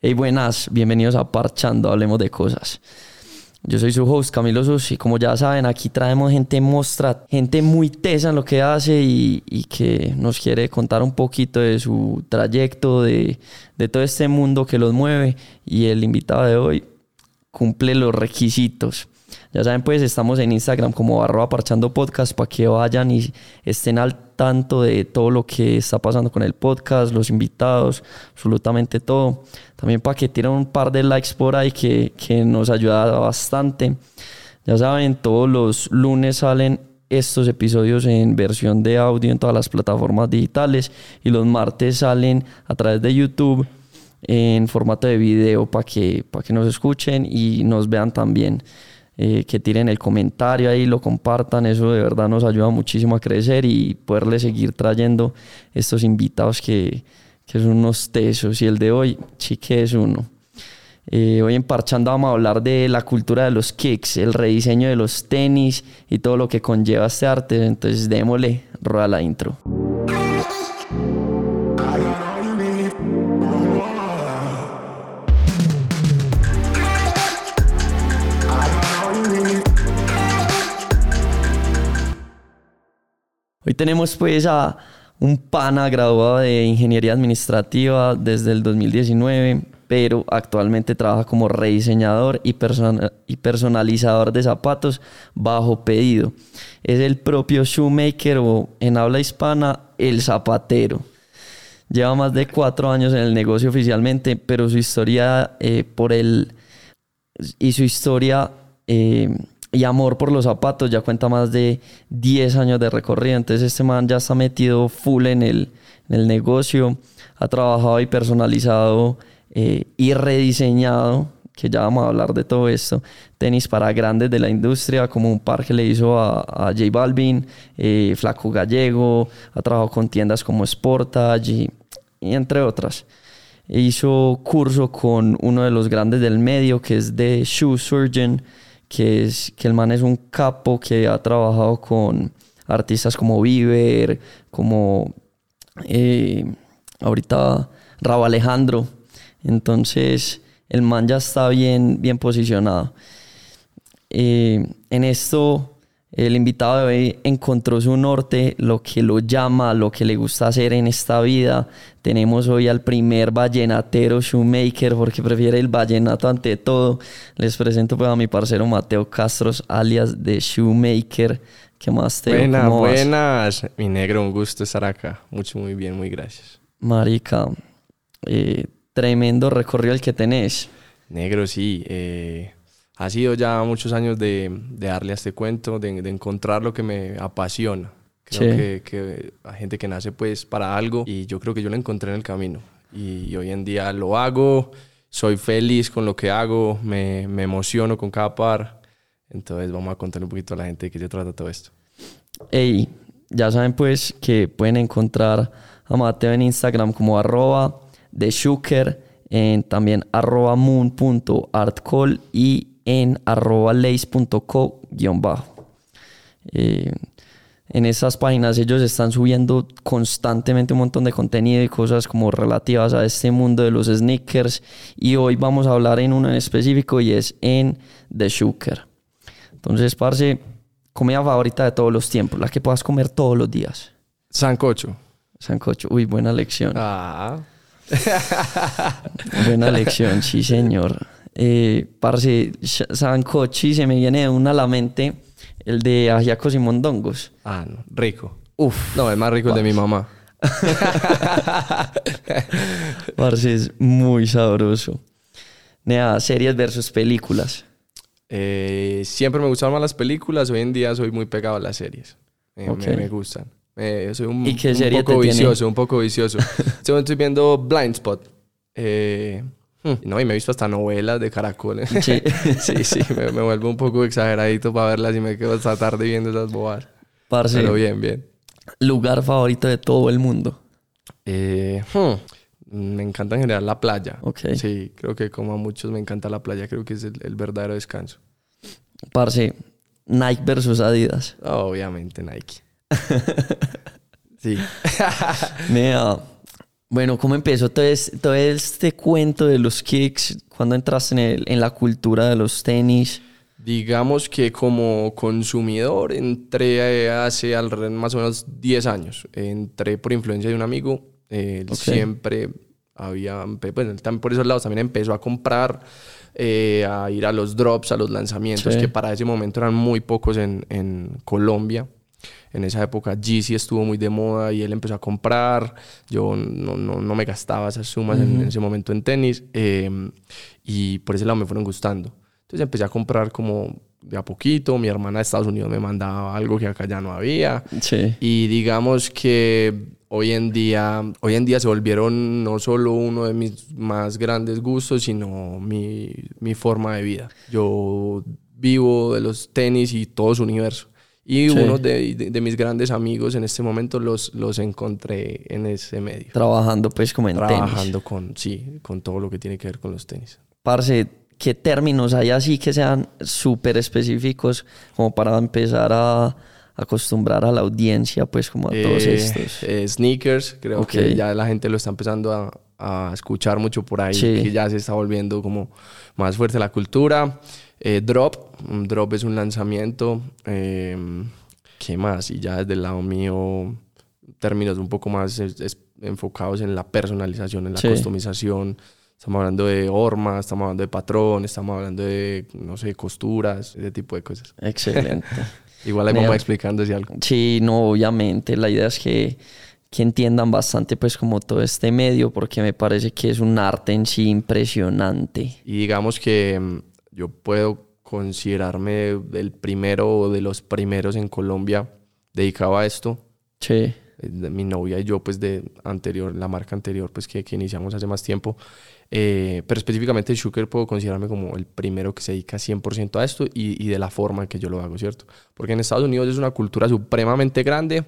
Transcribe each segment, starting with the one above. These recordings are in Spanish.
Hey, buenas, bienvenidos a Parchando, hablemos de cosas. Yo soy su host, Camilo Sus, y como ya saben, aquí traemos gente mostra, gente muy tesa en lo que hace y, y que nos quiere contar un poquito de su trayecto, de, de todo este mundo que los mueve. Y el invitado de hoy cumple los requisitos. Ya saben, pues estamos en Instagram como arroba parchando podcast para que vayan y estén al tanto de todo lo que está pasando con el podcast, los invitados, absolutamente todo. También para que tiren un par de likes por ahí que, que nos ayuda bastante. Ya saben, todos los lunes salen estos episodios en versión de audio en todas las plataformas digitales y los martes salen a través de YouTube en formato de video para que, para que nos escuchen y nos vean también. Eh, que tiren el comentario ahí, lo compartan, eso de verdad nos ayuda muchísimo a crecer y poderle seguir trayendo estos invitados que, que son unos tesos. Y el de hoy, sí que es uno. Eh, hoy en Parchando vamos a hablar de la cultura de los kicks, el rediseño de los tenis y todo lo que conlleva este arte. Entonces démosle, rueda la intro. Tenemos pues a un pana graduado de Ingeniería Administrativa desde el 2019, pero actualmente trabaja como rediseñador y, y personalizador de zapatos bajo pedido. Es el propio shoemaker o en habla hispana, el zapatero. Lleva más de cuatro años en el negocio oficialmente, pero su historia eh, por el... y su historia... Eh, y amor por los zapatos, ya cuenta más de 10 años de recorrido, entonces este man ya está metido full en el, en el negocio, ha trabajado y personalizado eh, y rediseñado, que ya vamos a hablar de todo esto, tenis para grandes de la industria, como un par que le hizo a, a J Balvin, eh, Flaco Gallego, ha trabajado con tiendas como Sportage y, y entre otras. Hizo curso con uno de los grandes del medio, que es de Shoe Surgeon, que, es, que el man es un capo que ha trabajado con artistas como Bieber, como eh, ahorita Rabo Alejandro. Entonces el man ya está bien, bien posicionado. Eh, en esto el invitado de hoy encontró su norte, lo que lo llama, lo que le gusta hacer en esta vida. Tenemos hoy al primer vallenatero shoemaker porque prefiere el vallenato ante todo. Les presento pues a mi parcero Mateo Castros, alias de Shoemaker. ¿Qué más te Buenas, buenas. Mi negro, un gusto estar acá. Mucho, muy bien, muy gracias. Marica, eh, tremendo recorrido el que tenés. Negro, sí. Eh, ha sido ya muchos años de, darle a este cuento, de, encontrar lo que me apasiona. Creo que, que, hay gente que nace pues para algo y yo creo que yo lo encontré en el camino. Y, hoy en día lo hago, soy feliz con lo que hago, me, emociono con cada par. Entonces vamos a contar un poquito a la gente de qué se trata todo esto. Hey, ya saben pues que pueden encontrar a Mateo en Instagram como arroba de en también arroba moon.artcall y en arroba leis.co-bajo. Eh, en esas páginas ellos están subiendo constantemente un montón de contenido y cosas como relativas a este mundo de los sneakers y hoy vamos a hablar en uno en específico y es en The Shooker. Entonces, parce, comida favorita de todos los tiempos, la que puedas comer todos los días. Sancocho. Sancocho, uy, buena lección. Ah. buena lección, sí, señor eh, parce, sancochi, se me viene una a la mente el de ajiacos y mondongos. Ah, no, rico. Uf. No, es más rico el de mi mamá. parce, es muy sabroso. Nea, series versus películas. Eh, siempre me gustaban más las películas, hoy en día soy muy pegado a las series. me, gustan. soy un, ¿Y qué serie un poco vicioso, un poco vicioso. estoy viendo Blind Spot. Hmm. No, y me he visto hasta novelas de caracoles. Sí, sí, sí me, vuelvo un poco exageradito para verlas y me quedo hasta tarde viendo esas bobadas. Pero bien, bien. ¿Lugar favorito de todo el mundo? Eh, hmm, me encanta en general la playa. Okay. Sí, creo que como a muchos me encanta la playa. Creo que es el, verdadero descanso. Parce, Nike versus Adidas. Obviamente Nike. sí. Mira, Bueno, ¿cómo empezó todo este, todo este cuento de los kicks? ¿Cuándo entraste en, el- en la cultura de los tenis? Digamos que como consumidor entré eh, hace alrededor más o menos 10 años. Entré por influencia de un amigo. Él Ok. siempre había, también por esos lados también empezó a comprar, eh, a ir a los drops, a los lanzamientos, Sí. que para ese momento eran muy pocos en, en Colombia. En esa época Yeezy estuvo muy de moda y él empezó a comprar. Yo no, no, no me gastaba esas sumas en, en ese momento en tenis eh, y por ese lado me fueron gustando. Entonces empecé a comprar como de a poquito. Mi hermana de Estados Unidos me mandaba algo que acá ya no había. Sí. Y digamos que hoy en día, hoy en día se volvieron no solo uno de mis más grandes gustos, sino mi, mi forma de vida. Yo vivo de los tenis y todo su universo. Y Sí. uno de, de- de mis grandes amigos en este momento los, los encontré en ese medio. Trabajando pues como en tenis. Trabajando con, sí, con todo lo que tiene que ver con los tenis. Parce, ¿qué términos hay así que sean súper específicos como para empezar a acostumbrar a la audiencia pues como a todos Eh, estos? eh, sneakers, creo que ya la gente lo está empezando a, a escuchar mucho por ahí, Sí. que ya se está volviendo como más fuerte la cultura. Eh, drop, un drop es un lanzamiento. eh, ¿Qué más? Y ya desde el lado mío, términos un poco más es- es- enfocados en la personalización, en la Sí. customización. Estamos hablando de hormas, estamos hablando de patrón, estamos hablando de, no sé, costuras, ese tipo de cosas. Excelente. Igual ahí vamos explicando si algo. Sí, no, obviamente. La idea es que, que entiendan bastante pues como todo este medio porque me parece que es un arte en sí impresionante. Y digamos que mm, yo puedo considerarme el primero o de los primeros en Colombia dedicado a esto. Sí, Eh, Mi novia y yo, pues de anterior, la marca anterior, pues que, que iniciamos hace más tiempo. Eh, pero específicamente Shuker puedo considerarme como el primero que se dedica 100% a esto y, y de la forma en que yo lo hago, ¿cierto? Porque en Estados Unidos es una cultura supremamente grande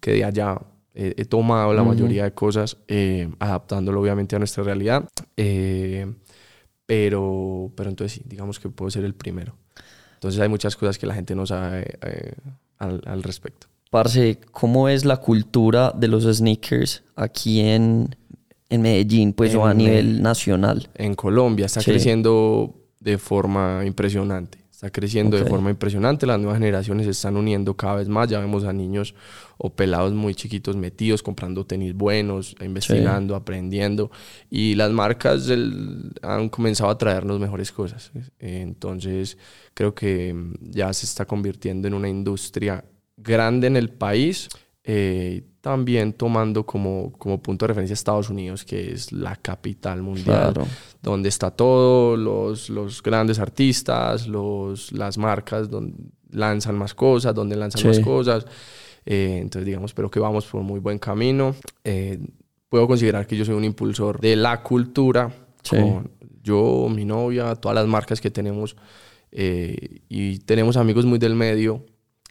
que de allá eh, he tomado la Ujú. mayoría de cosas, eh, adaptándolo obviamente a nuestra realidad. Eh, pero, pero entonces sí, digamos que puedo ser el primero. Entonces hay muchas cosas que la gente no sabe eh, al, al respecto. Parce, ¿cómo es la cultura de los sneakers aquí en, en Medellín pues o a En nivel nacional? en Colombia está Sí. creciendo de forma impresionante. Está creciendo Ok. de forma impresionante. Las nuevas generaciones se están uniendo cada vez más. Ya vemos a niños o pelados muy chiquitos metidos, comprando tenis buenos, investigando, aprendiendo. Y las marcas han comenzado a traernos mejores cosas. Entonces, creo que mm, ya se está convirtiendo en una industria grande en el país. eh, también tomando como, como punto de referencia Estados Unidos, que es la capital mundial Claro. donde está todo, los, los grandes artistas, los, las marcas donde lanzan más cosas, donde lanzan Sí. más cosas. Eh, entonces, digamos, pero que vamos por muy buen camino. Eh, puedo considerar que yo soy un impulsor de la cultura. Sí. Con yo, mi novia, todas las marcas que tenemos. eh, y tenemos amigos muy del medio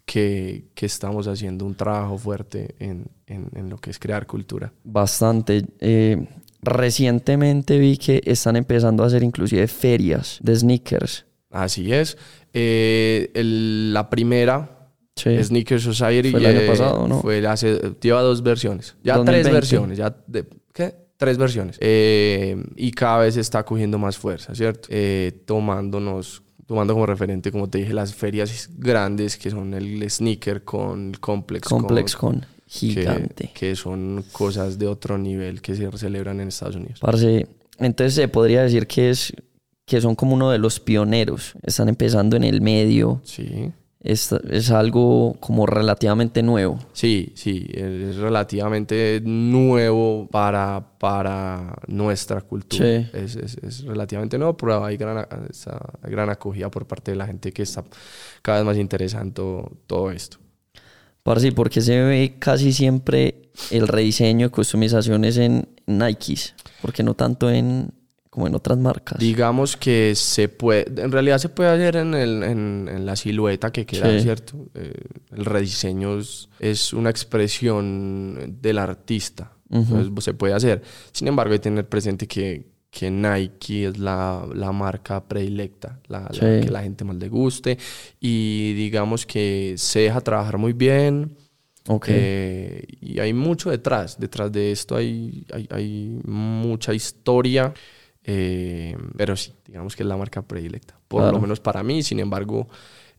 que, que estamos haciendo un trabajo fuerte en, en- en lo que es crear cultura. Bastante. Eh, recientemente vi que están empezando a hacer inclusive ferias de sneakers. Así es. Eh, el- la primera Sí. Sneaker Society Fue el año eh, pasado, ¿no? fue hace, lleva dos versiones. Ya 2020. tres versiones. Ya de- ¿Qué? Tres versiones. Eh, y cada vez está cogiendo más fuerza, ¿cierto? Eh, tomándonos, tomando como referente, como te dije, las ferias grandes que son el Sneaker con el Complex. Complex con, con gigante. que, que son cosas de otro nivel que se celebran en Estados Unidos. Parce, entonces se podría decir que es que son como uno de los pioneros. Están empezando en el medio. Sí. Es, es algo como relativamente nuevo. Sí, sí, es relativamente nuevo para, para nuestra cultura. Sí. Es, es- es relativamente nuevo, pero hay gran, esa gran acogida por parte de la gente que está cada vez más interesada en todo, esto. Parce, porque se ve casi siempre el rediseño y customizaciones en Nikes, porque no tanto en como en otras marcas. Digamos que se puede, en realidad se puede hacer en, el- en- en la silueta que queda, Sí. ¿cierto? Eh, el rediseño es, es una expresión del artista, Ujú. Entonces, se puede hacer. Sin embargo, hay que tener presente que, que Nike es la, la marca predilecta, la, la Sí. que la gente más le guste y digamos que se deja trabajar muy bien. Ok. Eh, y hay mucho detrás. Detrás de esto hay, hay, hay mucha historia. Eh, pero sí, digamos que es la marca predilecta. Por Claro. lo menos para mí. Sin embargo,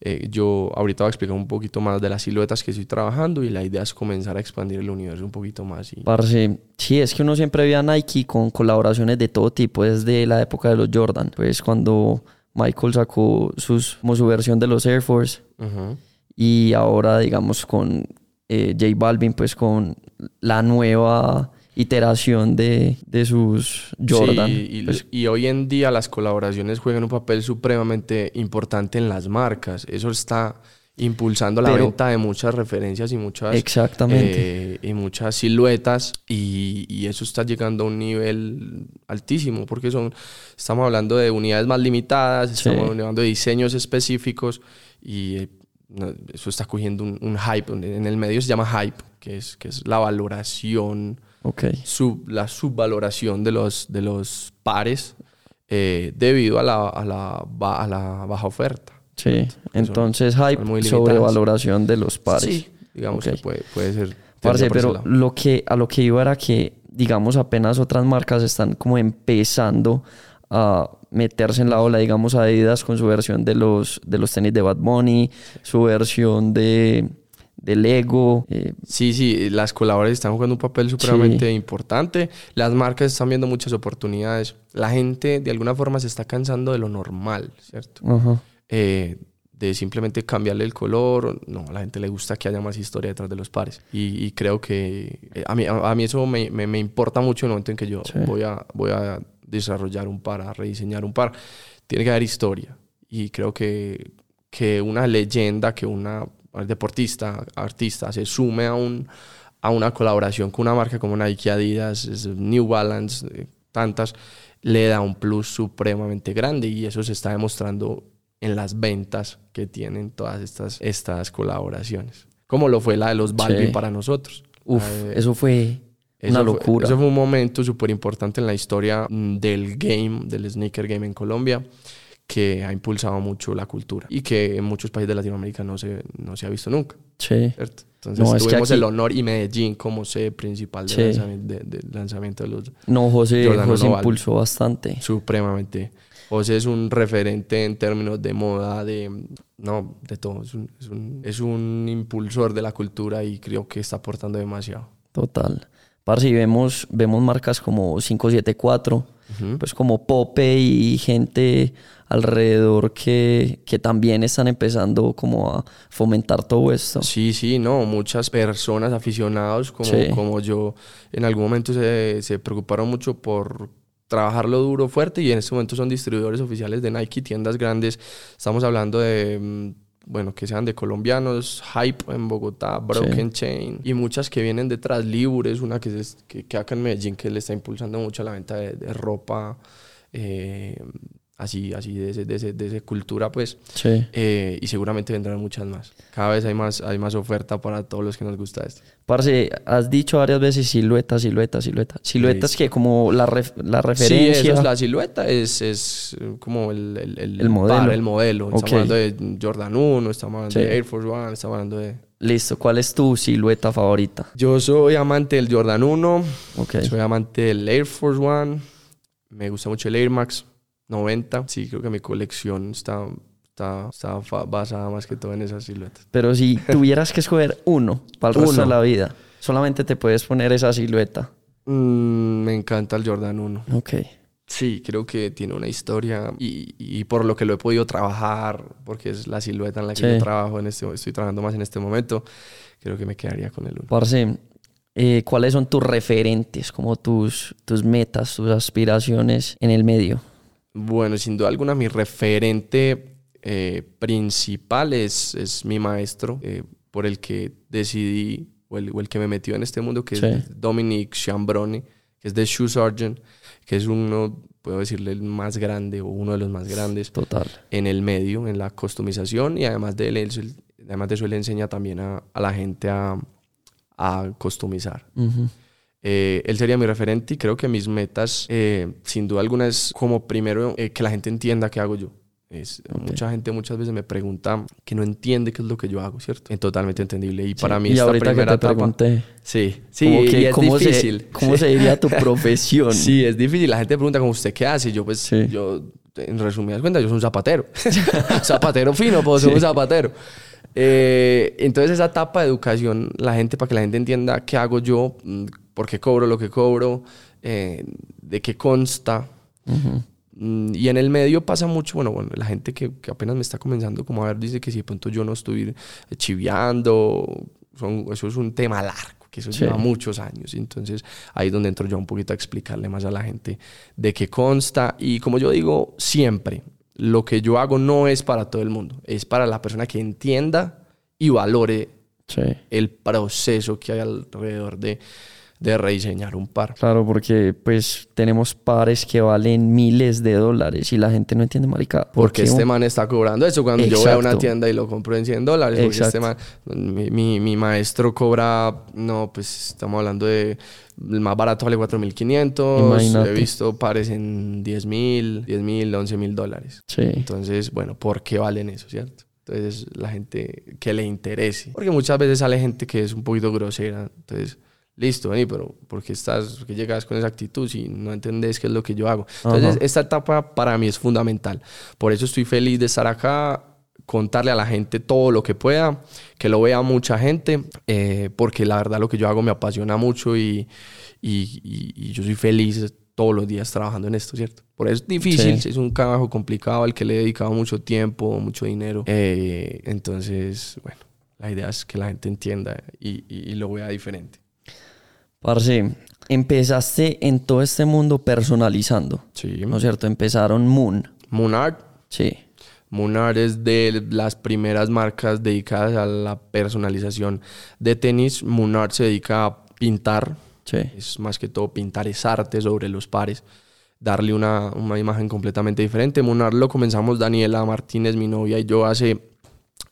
eh, yo ahorita voy a explicar un poquito más de las siluetas que estoy trabajando. Y la idea es comenzar a expandir el universo un poquito más. Y, Parce, sí, es que uno siempre ve a Nike con colaboraciones de todo tipo, desde la época de los Jordan. Pues cuando Michael sacó sus, como su versión de los Air Force Ujú. y ahora, digamos, con eh, J Balvin, pues con la nueva iteración de, de sus Jordan. Sí, y, Pues, y hoy en día las colaboraciones juegan un papel supremamente importante en las marcas. Eso está impulsando la Pero- venta de muchas referencias y muchas, exactamente. eh, y muchas siluetas y, y eso está llegando a un nivel altísimo porque son, estamos hablando de unidades más limitadas, Sí. estamos hablando de diseños específicos y eh, eso está cogiendo un, un hype. En el medio se llama hype, que es, que es la valoración ok. sub- la subvaloración de los, de los pares eh, debido a la, a, la, ba- a la baja oferta. Sí. Entonces, hype, muy limitadas. sobrevaloración de los pares. Sí, digamos que puede, puede ser. Parce, pero lo que, a lo que iba era que, digamos, apenas otras marcas están como empezando a meterse en la ola, digamos, Adidas con su versión de los, de los tenis de Bad Bunny, su versión de, de Lego. eh, Sí, sí, las colaboraciones están jugando un papel supremamente importante. Las marcas están viendo muchas oportunidades. La gente de alguna forma se está cansando de lo normal, ¿cierto? Eh, de simplemente cambiarle el color. No, a la gente le gusta que haya más historia detrás de los pares. Y, y creo que eh, a, mí, a, a mí eso me, me- me importa mucho en el momento en que yo Sí. voy, a, voy a desarrollar un par, a rediseñar un par. Tiene que haber historia. Y creo que, que una leyenda, que una deportista, artista, se sume a, un, a una colaboración con una marca como Nike, Adidas, New Balance, eh, tantas, le da un plus supremamente grande y eso se está demostrando en las ventas que tienen todas estas, estas colaboraciones. Como lo fue la de los Balvin Sí. para nosotros. Uf, de- eso fue eso una fue- locura. eso fue un momento súper importante en la historia mm, del game, del sneaker game en Colombia, que ha impulsado mucho la cultura y que en muchos países de Latinoamérica no se, no se ha visto nunca. Sí. ¿cierto? Entonces No, es que tuvimos aquí- el honor y Medellín como sede principal del Sí. lanzamiento, de, del lanzamiento de los No, José, José Balvin. impulsó bastante. supremamente. José es un referente en términos de moda, de no, de todo. Es un, es un, es un impulsor de la cultura y creo que está aportando demasiado. Total. Parce, y vemos, vemos marcas como 574, Ujú. pues como Pope y gente alrededor que, que también están empezando como a fomentar todo esto. Sí, sí, no, muchas personas, aficionados como, Sí. como yo, en algún momento se, se preocuparon mucho por trabajarlo duro, fuerte, y en este momento son distribuidores oficiales de Nike, tiendas grandes. Estamos hablando de, mm, bueno, que sean de colombianos, Hype en Bogotá, Broken Chain, y muchas que vienen detrás, Libur es una que, se- que, que acá en Medellín que le está impulsando mucho la venta de, de ropa, eh, así, así de, ese, de, ese- de esa cultura, pues. Sí. Eh, y seguramente vendrán muchas más. Cada vez hay más, hay más oferta para todos los que nos gusta esto. Parce, has dicho varias veces silueta, silueta, silueta. Siluetas que como la, ref- la Sí, referencia. eso es la silueta, es, es eh, como el, el, el, El modelo. par, el modelo. Estamos Ok. hablando de Jordan 1, estamos hablando Sí. de Air Force One, estamos hablando de... Listo, ¿cuál es tu silueta favorita? Yo soy amante del Jordan 1, Ok. soy amante del Air Force One, me gusta mucho el Air Max 90. Sí, creo que mi colección está, está, está basada más que todo en esas siluetas. Pero si tuvieras que escoger uno para el resto de Uno. la vida, solamente te puedes poner esa silueta. Mm, me encanta el Jordan 1. Ok. Sí, creo que tiene una historia y, y por lo que lo he podido trabajar, porque es la silueta en la que Sí. yo trabajo en este, estoy trabajando más en este momento, creo que me quedaría con el uno. Parce, eh, ¿cuáles son tus referentes, como tus, tus metas, tus aspiraciones en el medio? Bueno, sin duda alguna mi referente eh, principal es, es mi maestro, eh, por el que decidí, o el, o el que me metió en este mundo, que Sí. es Dominic Chambrone, que es de Shoe Sergeant, que es uno, puedo decirle, el más grande o uno de los más grandes. Total. en el medio, en la customización y además de, él, él- además de eso él enseña también a, a la gente a, a customizar. Eh, él sería mi referente y creo que mis metas, eh, sin duda alguna, es como primero eh, que la gente entienda qué hago yo. Es, Mucha gente muchas veces me pregunta que no entiende qué es lo que yo hago, ¿cierto? Es totalmente entendible. Y para mí y esta ahorita primera que te etapa... pregunté, Sí, sí, y es ¿cómo, difícil. Se, ¿Cómo se diría tu profesión? Sí, es difícil. La gente pregunta, ¿cómo usted qué hace? Yo, pues, Sí. yo, en resumidas cuentas, yo soy un zapatero. zapatero fino, pues soy un zapatero. Eh, entonces, esa etapa de educación, la gente, para que la gente entienda qué hago yo, mm, por qué cobro lo que cobro, eh, de qué consta. Ujú. Mm, Y en el medio pasa mucho, bueno, bueno la gente que, que apenas me está comenzando como a ver dice que si de pronto yo no estoy chiviando, son, eso es un tema largo, que eso Sí. lleva muchos años. Entonces ahí es donde entro yo un poquito a explicarle más a la gente de qué consta. Y como yo digo siempre, lo que yo hago no es para todo el mundo, es para la persona que entienda y valore Sí. el proceso que hay alrededor de, de rediseñar un par. Claro, porque pues tenemos pares que valen miles de dólares y la gente no entiende, marica. ¿por Porque qué este un- man está cobrando eso. Cuando yo voy a una Exacto. tienda y lo compro en 100 dólares. Porque este man, Exacto. mi, mi, mi maestro cobra, no, pues estamos hablando de, el más barato vale 4.500. Imagínate. He visto pares en 10.000, 10.000, 11.000 dólares. Sí. Entonces, bueno, ¿por qué valen eso, cierto? Entonces, la gente que le interese. Porque muchas veces sale gente que es un poquito grosera. Entonces, listo, vení, pero ¿por qué, estás, por qué llegas con esa actitud si no entendés qué es lo que yo hago? Entonces, Ajá. esta etapa para mí es fundamental. Por eso estoy feliz de estar acá, contarle a la gente todo lo que pueda, que lo vea mucha gente, eh, porque la verdad lo que yo hago me apasiona mucho y, y- y- y yo soy feliz todos los días trabajando en esto, ¿cierto? Por eso es difícil, Sí. es un trabajo complicado al que le he dedicado mucho tiempo, mucho dinero. Eh, entonces, bueno, la idea es que la gente entienda y, y- y lo vea diferente. Parce, empezaste en todo este mundo personalizando, Sí. ¿no es cierto? Empezaron Moon. Moonart Sí. Munar es de las primeras marcas dedicadas a la personalización de tenis. Munar se dedica a pintar, Sí. es más que todo pintar es arte sobre los pares, darle una, una imagen completamente diferente. Munar lo comenzamos Daniela Martínez, mi novia y yo hace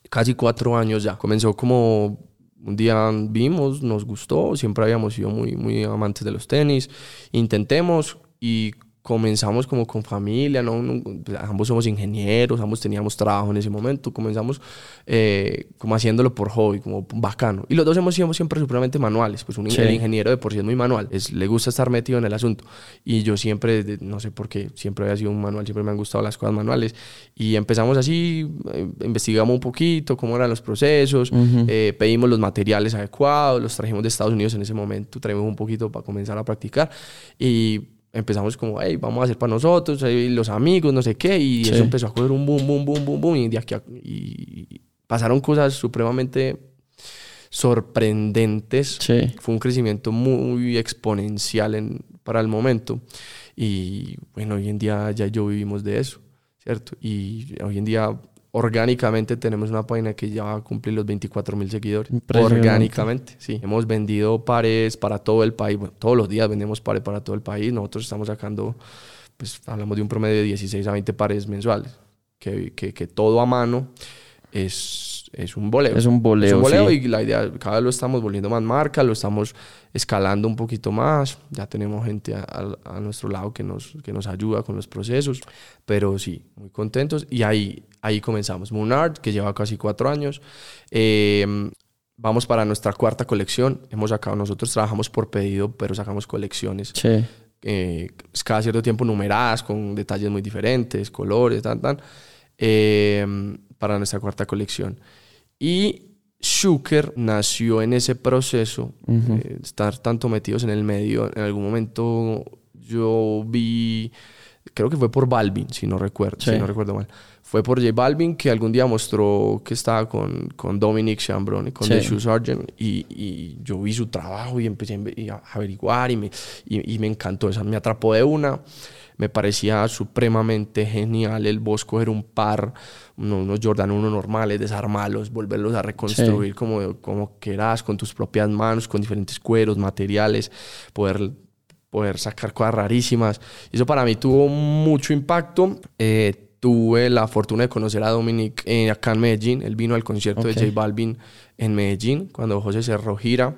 casi cuatro años ya. Comenzó como un día vimos, nos gustó, siempre habíamos sido muy, muy amantes de los tenis. Intentemos y comenzamos como con familia, ¿no? Pues, ambos somos ingenieros, ambos teníamos trabajo en ese momento, comenzamos eh, como haciéndolo por hobby, como bacano. Y los dos hemos sido siempre supremamente manuales, pues un Sí. el ingeniero de por sí es muy manual, es, le gusta estar metido en el asunto. Y yo siempre, no sé por qué, siempre había sido un manual, siempre me han gustado las cosas manuales. Y empezamos así, eh, investigamos un poquito cómo eran los procesos, Ujú. eh, pedimos los materiales adecuados, los trajimos de Estados Unidos en ese momento, traímos un poquito para comenzar a practicar y empezamos como, hey, vamos a hacer para nosotros, los amigos, no sé qué, y Sí. eso empezó a coger un boom, boom, boom, boom, boom, y de aquí a- y pasaron cosas supremamente sorprendentes. Sí. Fue un crecimiento muy exponencial en, para el momento. Y bueno, hoy en día ya yo vivimos de eso, ¿cierto? Y hoy en día orgánicamente tenemos una página que ya va a cumplir los 24 mil seguidores. Orgánicamente, sí. Hemos vendido pares para todo el país. Bueno, todos los días vendemos pares para todo el país. Nosotros estamos sacando, pues hablamos de un promedio de 16 a 20 pares mensuales. Que, que, que todo a mano es, es un boleo. Es un boleo, Es un boleo sí. y la idea, cada vez lo estamos volviendo más marca, lo estamos escalando un poquito más. Ya tenemos gente a, a- a nuestro lado que nos, que nos ayuda con los procesos. Pero sí, muy contentos. Y ahí, ahí comenzamos. Moonart, que lleva casi cuatro años. Eh, vamos para nuestra cuarta colección. Hemos sacado, nosotros trabajamos por pedido, pero sacamos colecciones Sí. eh, cada cierto tiempo numeradas con detalles muy diferentes, colores, tan, tan, eh, para nuestra cuarta colección. Y Shuker nació en ese proceso, eh, estar tanto metidos en el medio. En algún momento yo vi, creo que fue por Balvin, si no recuerdo, Sí. si no recuerdo mal. Fue por J Balvin que algún día mostró que estaba con, con Dominic Chambrone, con Sí. The Shoe Sergeant, y, y yo vi su trabajo y empecé a averiguar y me, y, y me encantó. Esa me atrapó de una. Me parecía supremamente genial el vos coger un par, uno- unos Jordan 1 normales, desarmarlos, volverlos a reconstruir como, como quieras, con tus propias manos, con diferentes cueros, materiales, poder poder sacar cosas rarísimas. Eso para mí tuvo mucho impacto. Eh, tuve la fortuna de conocer a Dominic eh, acá en Medellín. Él vino al concierto de J Balvin en Medellín cuando José cerró gira.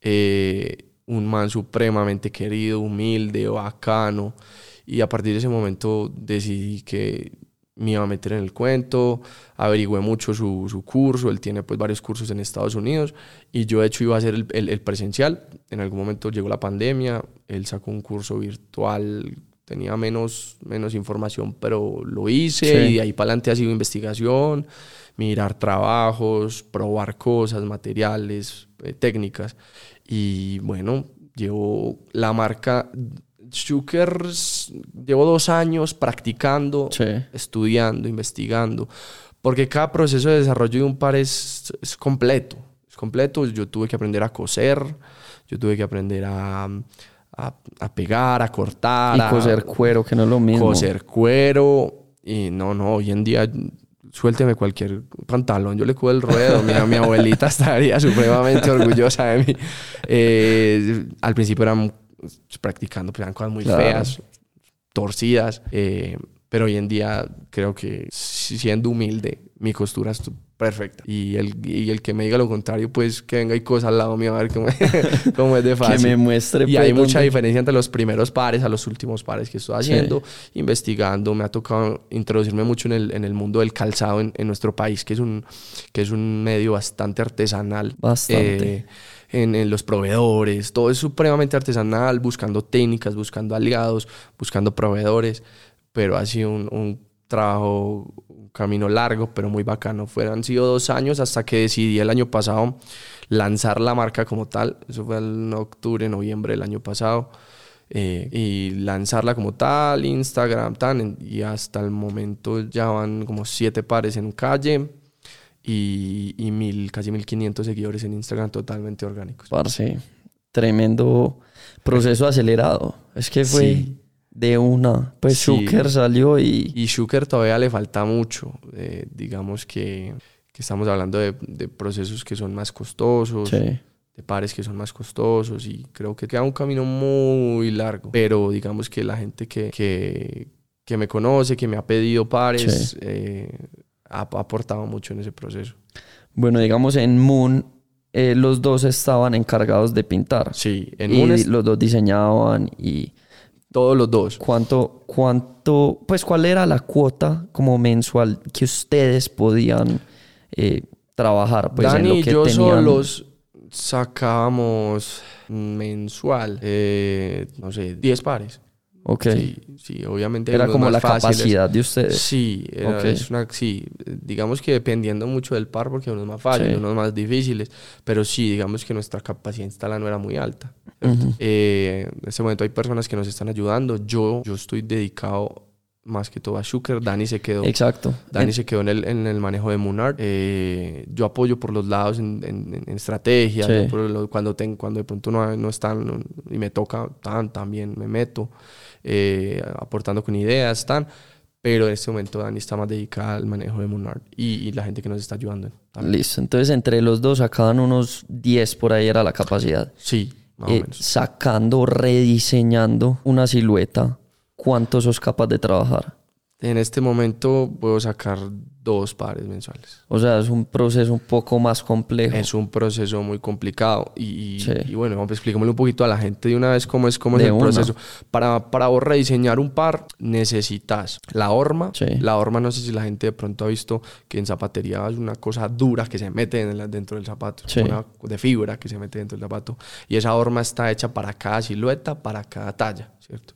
Eh, un man supremamente querido, humilde, bacano. Y a partir de ese momento decidí que me iba a meter en el cuento, averigüé mucho su, su, curso, él tiene pues varios cursos en Estados Unidos y yo de hecho iba a hacer el, el, presencial, en algún momento llegó la pandemia, él sacó un curso virtual, tenía menos, menos información, pero lo hice y de ahí para adelante ha sido investigación, mirar trabajos, probar cosas, materiales, eh, técnicas. Y bueno, llevo la marca Shukers llevo dos años practicando, estudiando, investigando, porque cada proceso de desarrollo de un par es, completo. Es completo. Yo tuve que aprender a coser, yo tuve que aprender a, a, pegar, a cortar. Y coser cuero, que no es lo mismo. Coser cuero. Y no, no, hoy en día suélteme cualquier pantalón, yo le cuido el ruedo. Mira, mi abuelita estaría supremamente orgullosa de mí. Eh, al principio era practicando, pues eran cosas muy feas, torcidas, eh, pero hoy en día creo que siendo humilde, mi costura es perfecta. Y el, y el que me diga lo contrario, pues que venga y cosa al lado mío a ver cómo, cómo es de fácil. que me muestre. Y hay pues, mucha diferencia entre los primeros pares a los últimos pares que estoy haciendo, investigando. Me ha tocado introducirme mucho en el, en el mundo del calzado en, en, nuestro país, que es, un, que es un medio bastante artesanal. Bastante. Eh, en, los proveedores, todo es supremamente artesanal, buscando técnicas, buscando aliados, buscando proveedores, pero ha sido un, trabajo, un camino largo, pero muy bacano. Fueron, sido dos años hasta que decidí el año pasado lanzar la marca como tal, eso fue en octubre, noviembre del año pasado. Eh, y lanzarla como tal, Instagram, tan, y hasta el momento ya van como siete pares en calle, y, y mil, casi 1500 seguidores en Instagram totalmente orgánicos. Parce, tremendo proceso acelerado. Es que fue de una. Pues Shuker salió y... Y Shuker todavía le falta mucho. Eh, digamos que, que, estamos hablando de, de, procesos que son más costosos. De pares que son más costosos y creo que queda un camino muy largo. Pero digamos que la gente que, que, que me conoce, que me ha pedido pares, eh, ha, aportado mucho en ese proceso. Bueno, digamos en Moon eh, los dos estaban encargados de pintar. Sí, en Moon los dos diseñaban y todos los dos. ¿Cuánto, cuánto, pues cuál era la cuota como mensual que ustedes podían eh, trabajar? Pues, Dani y yo solos sacábamos mensual, eh, no sé, 10 pares. Ok. Sí, sí obviamente. Era como la capacidad de ustedes. Sí, es una, sí, digamos que dependiendo mucho del par, porque unos más fáciles, unos más difíciles, pero sí, digamos que nuestra capacidad instalada no era muy alta. Eh, en este momento hay personas que nos están ayudando. Yo, yo estoy dedicado más que todo a Shuker. Dani se quedó. Exacto. Dani se quedó en el, en el manejo de Moonart. Eh, yo apoyo por los lados en, en, estrategia. cuando, tengo, cuando de pronto no, no están y me toca, tan, también me meto. Eh, aportando con ideas, están. Pero en este momento Dani está más dedicada al manejo de Monarch y, la gente que nos está ayudando. Listo. Entonces, entre los dos sacaban unos 10 por ahí era la capacidad. Sí, más o eh, menos. Sacando, rediseñando una silueta, ¿cuánto sos capaz de trabajar? En este momento puedo sacar dos pares mensuales. O sea, es un proceso un poco más complejo. Es un proceso muy complicado. Y, y bueno, expliquémosle un poquito a la gente de una vez cómo es, cómo es el proceso. Para, para vos rediseñar un par necesitas la horma. La horma, no sé si la gente de pronto ha visto que en zapatería es una cosa dura que se mete dentro del zapato. Una de fibra que se mete dentro del zapato. Y esa horma está hecha para cada silueta, para cada talla, ¿cierto?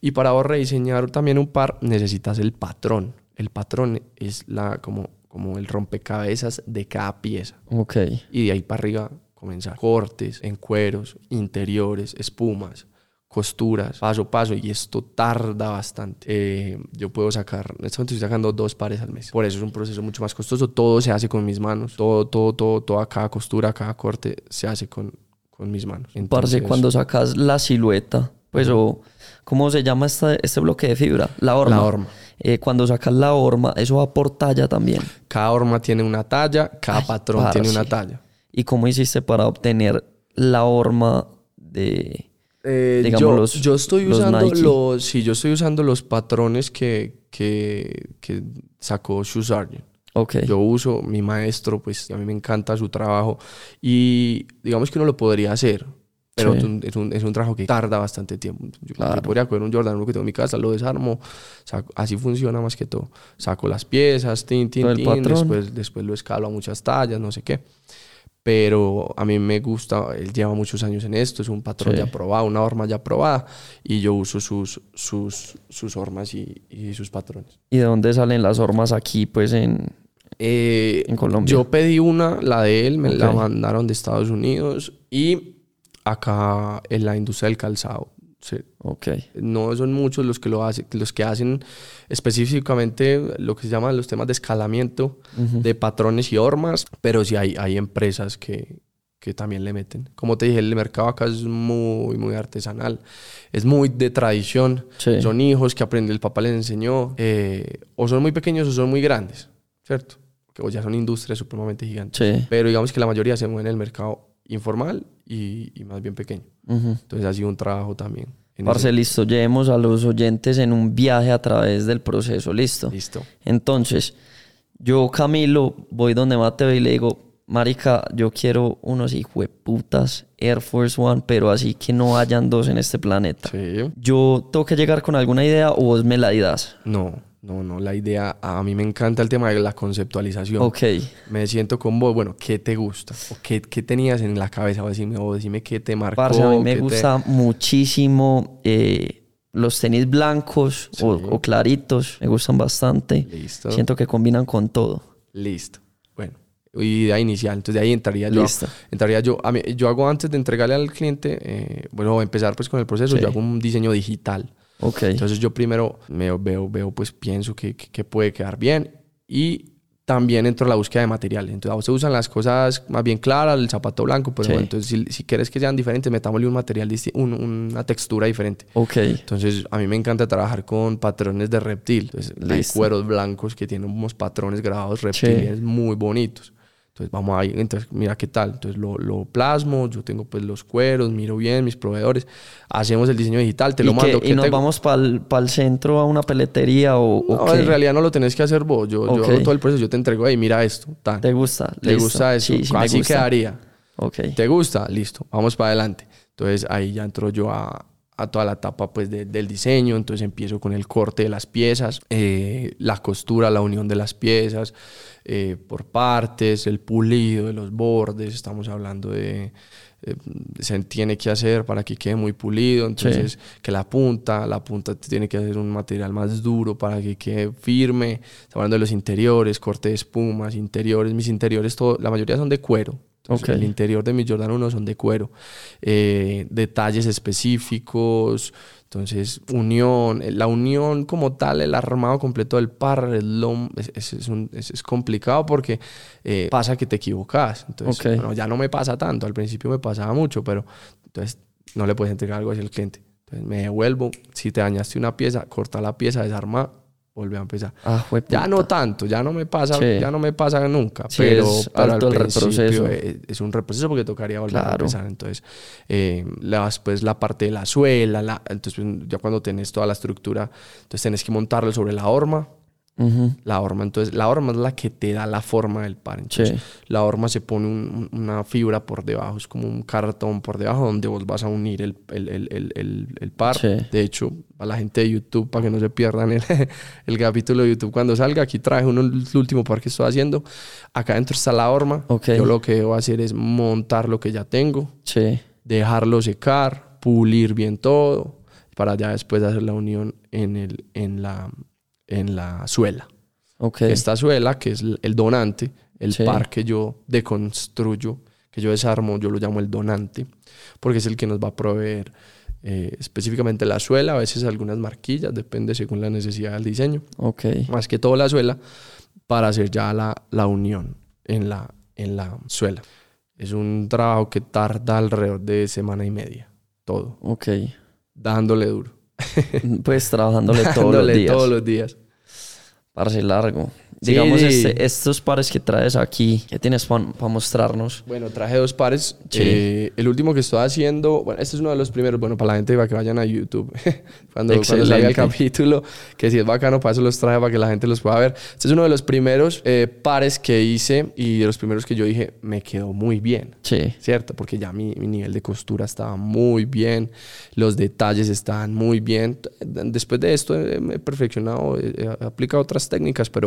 Y para vos rediseñar también un par necesitas el patrón. El patrón es la, como, como el rompecabezas de cada pieza. Ok. Y de ahí para arriba comenzar cortes, en cueros, interiores, espumas, costuras, paso a paso. Y esto tarda bastante. Eh, yo puedo sacar, en este momento estoy sacando dos pares al mes. Por eso es un proceso mucho más costoso. Todo se hace con mis manos. Todo, todo, todo, toda cada costura, cada corte se hace con, con mis manos. Entonces, cuando sacas la silueta, pues o ¿cómo se llama este bloque de fibra? La horma. La horma. Eh, cuando sacas la horma, eso va por talla también. Cada horma tiene una talla, cada patrón tiene una talla. ¿Y cómo hiciste para obtener la horma de, eh, digamos, yo, los, yo estoy usando los, sí, yo estoy usando los patrones que, que, que sacó Shoe Okay. Yo uso mi maestro, pues a mí me encanta su trabajo y digamos que uno lo podría hacer, Pero Sí. es, un, es un- es un trabajo que tarda bastante tiempo. Yo, yo Claro. podría coger un Jordan 1 que tengo en mi casa, lo desarmo, saco- así funciona más que todo. Saco las piezas, tin, tin, tin, después, después lo escalo a muchas tallas, no sé qué. Pero a mí me gusta, él lleva muchos años en esto, es un patrón Sí. ya aprobado, una horma ya aprobada, y yo uso sus, sus, sus hormas y, y sus patrones. ¿Y de dónde salen las hormas aquí, pues, en, Eh, en Colombia? Yo pedí una, la de él, me la Ok. mandaron de Estados Unidos y acá en la industria del calzado. sí. Ok. No son muchos los que lo hacen, los que hacen específicamente lo que se llaman los temas de escalamiento de patrones y hormas, pero sí hay, hay empresas que, que también le meten. Como te dije, el mercado acá es muy, muy artesanal, es muy de tradición. Sí. Son hijos que aprende el papá les enseñó, eh, o son muy pequeños o son muy grandes, ¿cierto? Que o ya son industrias supremamente gigantes. Sí. Pero digamos que la mayoría se mueve en el mercado informal y, y más bien pequeño. Entonces ha sido un trabajo también. Parce, ese- listo. Llevemos a los oyentes en un viaje a través del proceso. Listo. Listo. Entonces, yo, Camilo, voy donde Mateo y le digo, Marica, yo quiero unos hijueputas Air Force One, pero así que no hayan dos en este planeta. Sí. Yo tengo que llegar con alguna idea o vos me la das. No, no, no. La idea, a mí me encanta el tema de la conceptualización. Ok. Me siento con vos, bueno, ¿qué te gusta? ¿O qué, qué tenías en la cabeza? O decime, o decime qué te marcó. Parce, a mí me te- gusta muchísimo eh, los tenis blancos o, Sí. o claritos. Me gustan bastante. Listo. Siento que combinan con todo. Listo. Bueno, idea inicial. Entonces de ahí entraría yo. Listo. Entraría yo. A mí, yo hago antes de entregarle al cliente, eh, bueno, empezar pues con el proceso, Sí. yo hago un diseño digital. Ok. Entonces yo primero me veo, veo, pues pienso que, que- que puede quedar bien y también entro a la búsqueda de materiales. Entonces se usan las cosas más bien claras, el zapato blanco, pero Sí. bueno, entonces si, si quieres que sean diferentes, metámosle un material, un- una textura diferente. ok. Entonces, a mí me encanta trabajar con patrones de reptil. Entonces, hay cueros blancos que tienen unos patrones grabados reptiles muy bonitos. Entonces, vamos ahí. Entonces, mira qué tal. Entonces, lo, lo plasmo. Yo tengo pues los cueros, miro bien mis proveedores. Hacemos el diseño digital, te lo ¿Y, mando. que- ¿qué y nos vamos para el centro a una peletería o, o No, qué? en realidad no lo tenés que hacer vos. Yo, yo Ok. hago todo el proceso. Yo te entrego ahí, mira esto. tan. ¿Te gusta? ¿Te Listo. gusta eso? Sí, sí, Así gusta. quedaría. Ok. ¿Te gusta? Listo, vamos para adelante. Entonces ahí ya entro yo a, a toda la etapa pues, de- del diseño. Entonces empiezo con el corte de las piezas, eh, la costura, la unión de las piezas eh, por partes, el pulido de los bordes. Estamos hablando de... eh, se tiene que hacer para que quede muy pulido, entonces que la punta, la punta tiene que ser un material más duro para que quede firme. Estamos hablando de los interiores, corte de espumas, interiores, mis interiores, todo, la mayoría son de cuero. Entonces. El interior de mis Jordan 1 son de cuero. Eh, detalles específicos. Entonces, unión. eh, La unión como tal, el armado completo del par, el lom, es, es- es un- es- es complicado porque eh, pasa que te equivocas. Entonces, bueno, ya no me pasa tanto. Al principio me pasaba mucho, pero entonces no le puedes entregar algo así al cliente. Entonces me devuelvo. Si te dañaste una pieza, corta la pieza, desarma, vuelve a empezar. Ah, fue Ya no tanto, ya no me pasa, Sí. ya no me pasa nunca, Sí, pero, es pero alto al el retroceso. Es, es un reproceso porque tocaría volver a empezar. Entonces, eh, la- después la parte de la suela, la- entonces pues, ya cuando tenés toda la estructura, entonces tenés que montarlo sobre la horma. Ujú. La horma, entonces la horma es la que te da la forma del par. Entonces, Sí. la horma se pone un- un- una fibra por debajo, es como un cartón por debajo donde vos vas a unir el, el, el, el, par. Sí. De hecho, a la gente de YouTube, para que no se pierdan el, el capítulo de YouTube cuando salga, aquí traje uno, el último par que estoy haciendo. Acá dentro está la horma. Ok. Yo lo que debo hacer es montar lo que ya tengo, Sí. dejarlo secar, pulir bien todo, para ya después hacer la unión en, el, en, la, en la suela. Ok. Esta suela, que es el donante, el Sí. par que yo deconstruyo, que yo desarmo, yo lo llamo el donante, porque es el que nos va a proveer eh, específicamente la suela, a veces algunas marquillas, depende según la necesidad del diseño, Ok. más que todo la suela, para hacer ya la, la unión en la, en la suela. Es un trabajo que tarda alrededor de semana y media, todo, Ok. dándole duro. Pues trabajándole todos los días. todos los días. Parce largo. Digamos, este, estos pares que traes aquí, ¿qué tienes para mostrarnos? Bueno, traje dos pares. Eh, el último que estoy haciendo, bueno, este es uno de los primeros, bueno, para la gente para que vayan a YouTube, cuando, cuando salga el capítulo, que si es bacano, para eso los traje, para que la gente los pueda ver. Este es uno de los primeros eh, pares que hice y de los primeros que yo dije, me quedó muy bien. Sí. ¿Cierto? Porque ya mi, mi nivel de costura estaba muy bien, los detalles estaban muy bien. Después de esto me he perfeccionado, he aplicado otras técnicas, pero,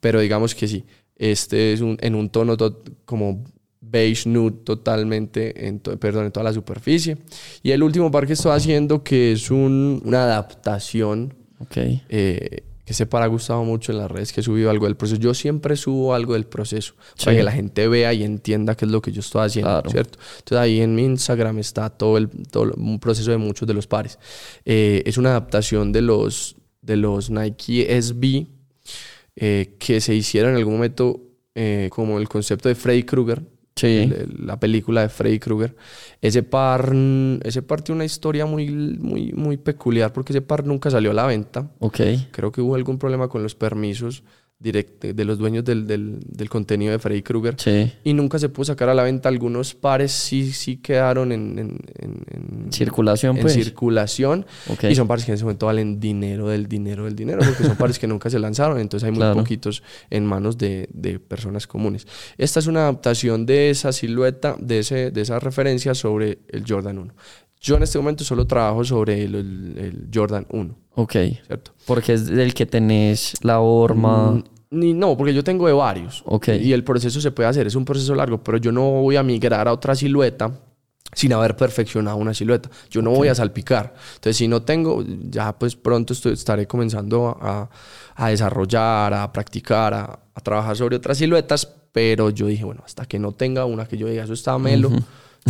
pero digamos que sí. Este es un, en un tono como beige nude totalmente, en perdón, en toda la superficie. Y el último par que estoy haciendo, que es un, una adaptación okay. Eh, que se para gustado mucho en las redes, que he subido algo del proceso. Yo siempre subo algo del proceso para que la gente vea y entienda qué es lo que yo estoy haciendo, ¿cierto? Entonces ahí en mi Instagram está todo, el, todo un proceso de muchos de los pares. Eh, es una adaptación de los, de los Nike SB eh, que se hicieron en algún momento eh, como el concepto de Freddy Krueger, Sí. la película de Freddy Krueger. Ese par, ese par tiene una historia muy, muy, muy peculiar porque ese par nunca salió a la venta. Ok. Creo que hubo algún problema con los permisos de los dueños del, del, del, contenido de Freddy Krueger. Sí. Y nunca se pudo sacar a la venta. Algunos pares sí, sí quedaron en, en, en, circulación. En pues. circulación. Y son pares que en ese momento valen dinero del dinero del dinero, porque son pares que nunca se lanzaron. Entonces hay muy poquitos en manos de, de, personas comunes. Esta es una adaptación de esa silueta, de, ese, de esa referencia sobre el Jordan 1. Yo en este momento solo trabajo sobre el, el, Jordan 1. Ok. ¿Cierto? Porque es del que tenés la horma. Mm, ni, no, porque yo tengo de varios. Ok. Y el proceso se puede hacer, es un proceso largo, pero yo no voy a migrar a otra silueta sin haber perfeccionado una silueta. Yo no voy a salpicar. Entonces, si no tengo, ya pues pronto estaré comenzando a, a desarrollar, a practicar, a, a, trabajar sobre otras siluetas, pero yo dije, bueno, hasta que no tenga una que yo diga, eso está melo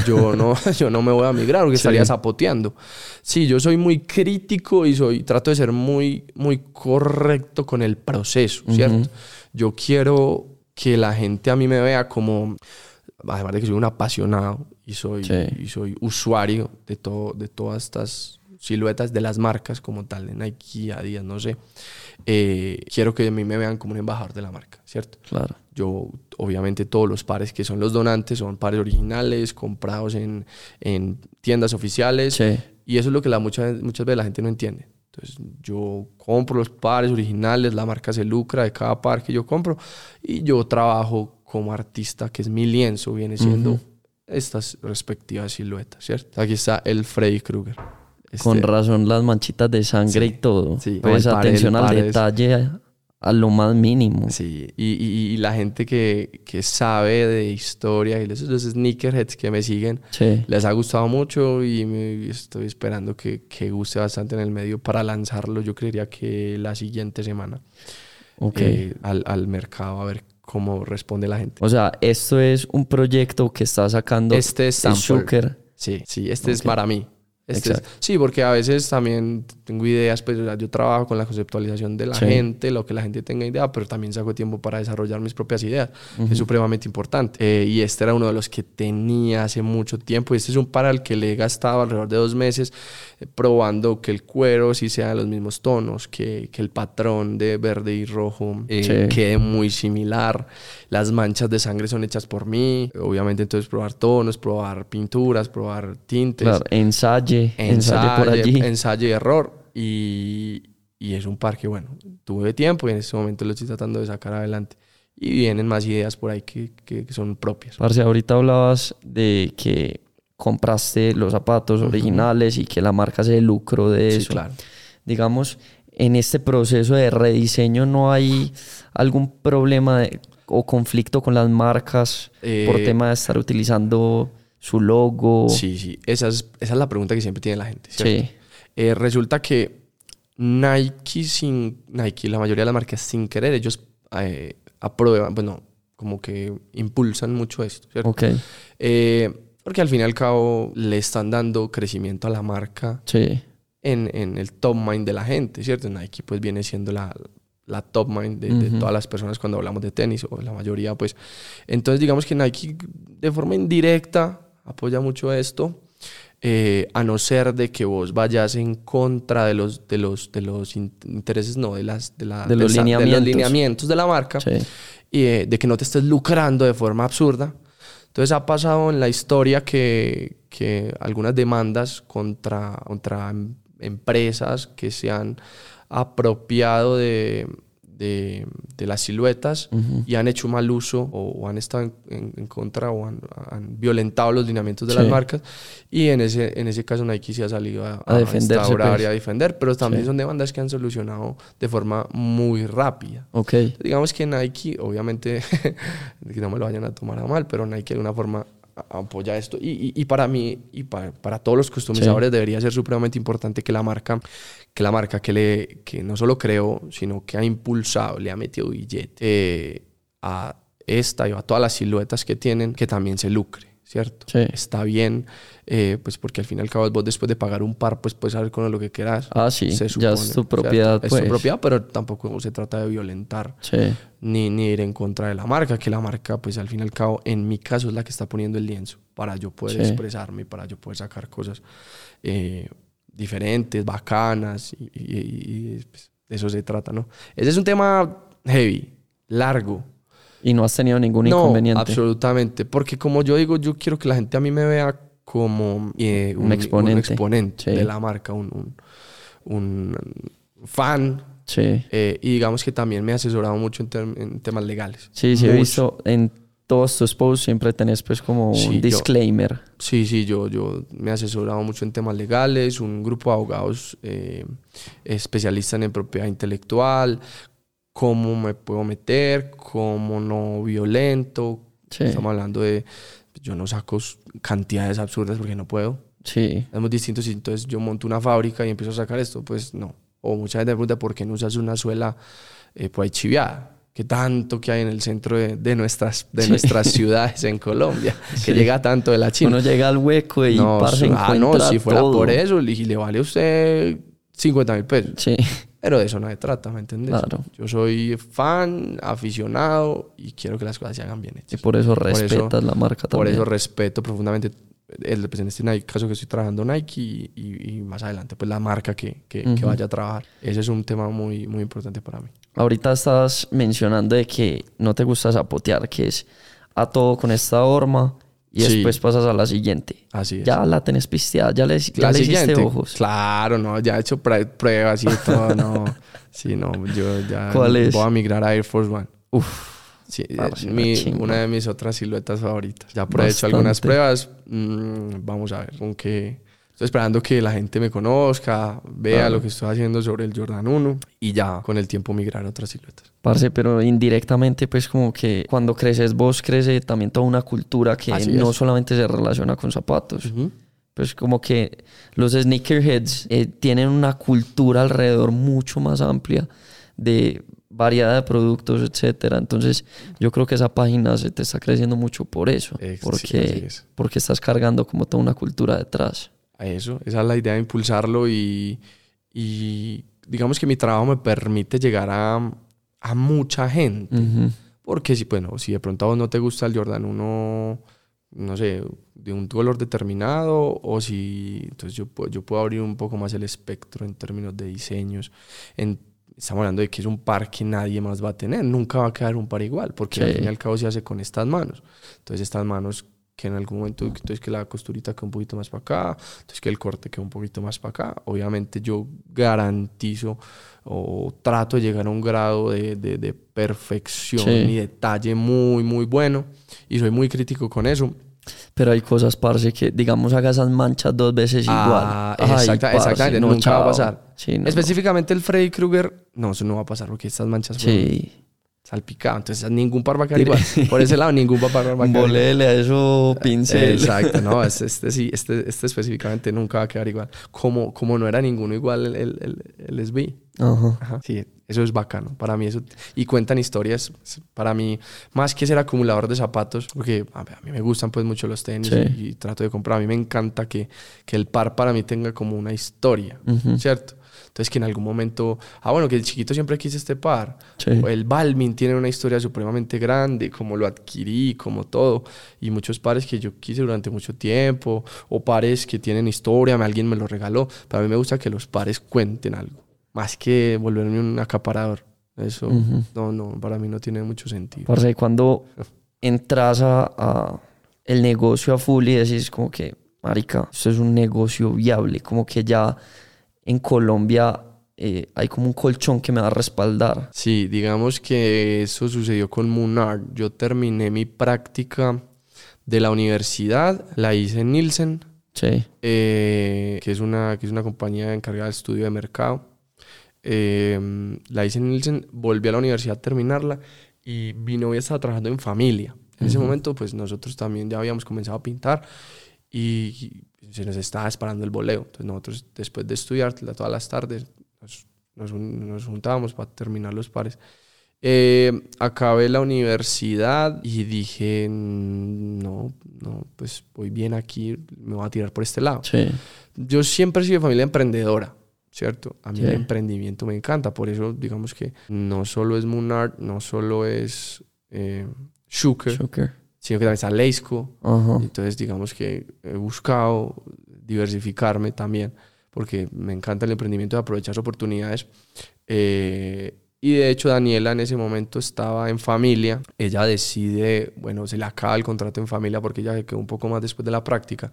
yo no, yo no me voy a migrar porque estaría zapoteando. Sí, yo soy muy crítico y soy, trato de ser muy, muy correcto con el proceso, ¿cierto? Yo quiero que la gente a mí me vea como, además de que soy un apasionado y soy, y soy usuario de, todo, de todas estas siluetas de las marcas como tal, de Nike, Adidas, no sé. Eh, quiero que a mí me vean como un embajador de la marca, ¿cierto? Claro. Yo, obviamente, todos los pares que son los donantes son pares originales, comprados en, en tiendas oficiales. Sí. Y eso es lo que la, muchas, muchas veces la gente no entiende. Entonces, yo compro los pares originales, la marca se lucra de cada par que yo compro y yo trabajo como artista, que es mi lienzo, viene siendo estas respectivas siluetas, ¿cierto? Aquí está el Freddy Krueger. Con este razón las manchitas de sangre y todo. Sí, pues atención al detalle a lo más mínimo. Sí, y, y, la gente que, que, sabe de historia y esos, los sneakerheads que me siguen, les ha gustado mucho y me, estoy esperando que, que, guste bastante en el medio para lanzarlo. Yo creería que la siguiente semana okay. Eh, al, al, mercado a ver cómo responde la gente. O sea, esto es un proyecto que está sacando este es Sí, sí, este es para mí. Este sí, porque a veces también tengo ideas, pues yo trabajo con la conceptualización de la gente, lo que la gente tenga idea, pero también saco tiempo para desarrollar mis propias ideas, es supremamente importante. Eh, y este era uno de los que tenía hace mucho tiempo, y este es un para el que le he gastado alrededor de dos meses eh, probando que el cuero sí sea de los mismos tonos, que, que el patrón de verde y rojo eh, quede muy similar, las manchas de sangre son hechas por mí, obviamente entonces probar tonos, probar pinturas, probar tintes. Claro, ensayo ensayo, por allí. Ensayo y error. Y, y, es un par que, bueno, tuve tiempo y en este momento lo estoy tratando de sacar adelante. Y vienen más ideas por ahí que, que, son propias. Parce, ahorita hablabas de que compraste los zapatos originales y que la marca se lucró de eso. claro. Digamos, en este proceso de rediseño no hay algún problema o conflicto con las marcas por eh, tema de estar utilizando su logo. Sí, sí, esa es, esa es la pregunta que siempre tiene la gente. Sí. Eh, resulta que Nike, sin, Nike, la mayoría de las marcas sin querer, ellos eh, aprueban, bueno, como que impulsan mucho esto, ¿cierto? Ok. Eh, porque al fin y al cabo le están dando crecimiento a la marca sí. en, en, el top mind de la gente, ¿cierto? Nike pues viene siendo la, la top mind de, de, todas las personas cuando hablamos de tenis, o la mayoría pues. Entonces digamos que Nike de forma indirecta apoya mucho esto. eh, a no ser de que vos vayas en contra de los, de los, de los intereses, no, de, las, de, la, de, los, lineamientos. lineamientos. de la marca, y eh, de que no te estés lucrando de forma absurda. Entonces ha pasado en la historia que, que algunas demandas contra, contra em, empresas que se han apropiado de, de, las siluetas y han hecho mal uso o, han estado en, contra o han, violentado los lineamientos de las marcas. Y en ese, en ese caso Nike sí ha salido a, a, defender pues. y a defender, pero también son demandas que han solucionado de forma muy rápida. Okay. Digamos que Nike, obviamente, que no me lo vayan a tomar a mal, pero Nike de una forma apoya esto. Y, y, para mí y para, para todos los customizadores debería ser supremamente importante que la marca, que la marca que, le, que no solo creó, sino que ha impulsado, le ha metido billete eh, a esta y a todas las siluetas que tienen, que también se lucre. ¿Cierto? Está bien, eh, pues porque al fin y al cabo vos después de pagar un par, pues puedes saber con lo que quieras. Ah, sí, ya es tu propiedad. Es tu pues. propiedad, pero tampoco se trata de violentar ni, ni ir en contra de la marca, que la marca, pues al fin y al cabo, en mi caso es la que está poniendo el lienzo para yo poder expresarme, para yo poder sacar cosas eh, diferentes, bacanas, y, pues, de eso se trata, ¿no? Ese es un tema heavy, largo, y no has tenido ningún no, inconveniente. Absolutamente, porque como yo digo, yo quiero que la gente a mí me vea como eh, un, exponente. de la marca, un, un, fan. Sí. Eh, y digamos que también me he asesorado mucho en, temas legales. Sí, sí, he visto en todos tus posts siempre tenés pues como un disclaimer. sí, sí, yo, yo me he asesorado mucho en temas legales, un grupo de abogados eh, especialistas en propiedad intelectual, cómo me puedo meter, cómo no violento. Estamos hablando de, yo no saco cantidades absurdas porque no puedo. Sí. Es muy distinto si entonces yo monto una fábrica y empiezo a sacar esto, pues no. O mucha gente me pregunta por qué no usas una suela eh, pues chiviada. Que tanto que hay en el centro de, nuestras, de nuestras ciudades en Colombia, que llega tanto de la China. Uno llega al hueco y no, ah, no, si fuera por eso, le, le vale a usted 50 mil pesos. Sí. Pero de eso no se trata, ¿me entiendes? Claro. Yo soy fan, aficionado y quiero que las cosas se hagan bien hechas. Y por eso respetas la marca también. Por eso respeto profundamente el, pues en este caso que estoy trabajando Nike y, más adelante pues la marca que, que, vaya a trabajar. Ese es un tema muy, muy importante para mí. Ahorita estás mencionando de que no te gusta zapotear, que es a todo con esta horma y después pasas a la siguiente. Así es. Ya la tenés pisteada, ya le, ya le hiciste ojos. Claro, no, ya he hecho pruebas y todo, no. Sí, no, yo ya voy a migrar a Air Force One. Uf. Sí, mi, una de mis otras siluetas favoritas. Ya he hecho algunas pruebas. Mm, vamos a ver con qué Estoy esperando que la gente me conozca, vea lo que estoy haciendo sobre el Jordan 1 y ya con el tiempo migrar a otras siluetas. Parce, pero indirectamente, pues como que cuando creces vos, crece también toda una cultura que no solamente se relaciona con zapatos. Pues como que los sneakerheads eh, tienen una cultura alrededor mucho más amplia de variedad de productos, etcétera. Entonces, yo creo que esa página se te está creciendo mucho por eso, porque, porque estás cargando como toda una cultura detrás a eso. Esa es la idea de impulsarlo y, y digamos que mi trabajo me permite llegar a, a mucha gente. Porque si, bueno, si de pronto a vos no te gusta el Jordan 1, no sé, de un color determinado, o si, entonces yo, yo puedo abrir un poco más el espectro en términos de diseños. En, estamos hablando de que es un par que nadie más va a tener, nunca va a quedar un par igual, porque al fin y al cabo se hace con estas manos. Entonces estas manos que en algún momento entonces que la costurita quede un poquito más para acá, entonces que el corte quede un poquito más para acá. Obviamente yo garantizo o trato de llegar a un grado de, de, perfección y detalle muy, muy bueno y soy muy crítico con eso. Pero hay cosas, parce, que digamos haga esas manchas dos veces ah, igual. exactamente, nunca va a pasar. Específicamente el Freddy Krueger, no, eso no va a pasar porque estas manchas... Sí salpicado. Entonces, ningún par va a quedar igual. Por ese lado, ningún par va a quedar igual. Volele a eso pincel. Exacto, no, este, este, sí, este, este específicamente nunca va a quedar igual. Como, como no era ninguno igual el, el, el, SB. Ajá. Sí, Eso es bacano. Para mí eso... Y cuentan historias. Para mí, más que ser acumulador de zapatos, porque a mí me gustan pues mucho los tenis y, trato de comprar. A mí me encanta que, que el par para mí tenga como una historia, ¿cierto? Entonces que en algún momento, ah bueno, que el chiquito siempre quise este par. el Balmin tiene una historia supremamente grande, como lo adquirí, como todo. Y muchos pares que yo quise durante mucho tiempo, o pares que tienen historia, alguien me lo regaló. Para mí me gusta que los pares cuenten algo más que volverme un acaparador. Eso, no, no, para mí no tiene mucho sentido. Parce, cuando entras a, el negocio a full y decís como que, marica, esto es un negocio viable, como que ya en Colombia eh, hay como un colchón que me va a respaldar. Sí, digamos que eso sucedió con Munar. Yo terminé mi práctica de la universidad, la hice en Nielsen, sí. Eh, que, es una, que es una compañía encargada de estudio de mercado. Em, la hice en Nielsen, volví a la universidad a terminarla y mi novia estaba trabajando en familia. En ese momento, pues nosotros también ya habíamos comenzado a pintar y se nos estaba disparando el boleo. Entonces nosotros, después de estudiar todas las tardes, nos, nos, juntábamos para terminar los pares. Eh, acabé la universidad y dije, no, no, pues voy bien aquí, me voy a tirar por este lado. Yo siempre he sido de familia emprendedora. ¿cierto? A mí el emprendimiento me encanta, por eso digamos que no solo es Moonart, no solo es eh, Shuker, sino que también está Leisco. Entonces digamos que he buscado diversificarme también, porque me encanta el emprendimiento de aprovechar oportunidades. Eh, y de hecho Daniela en ese momento estaba en familia, ella decide, bueno, se le acaba el contrato en familia porque ella se quedó un poco más después de la práctica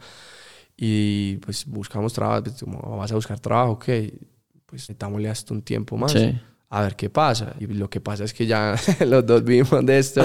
y pues buscamos trabajo, pues, como vas a buscar trabajo, ok, pues necesitámosle hasta un tiempo más. A ver qué pasa. Y lo que pasa es que ya los dos vivimos de esto,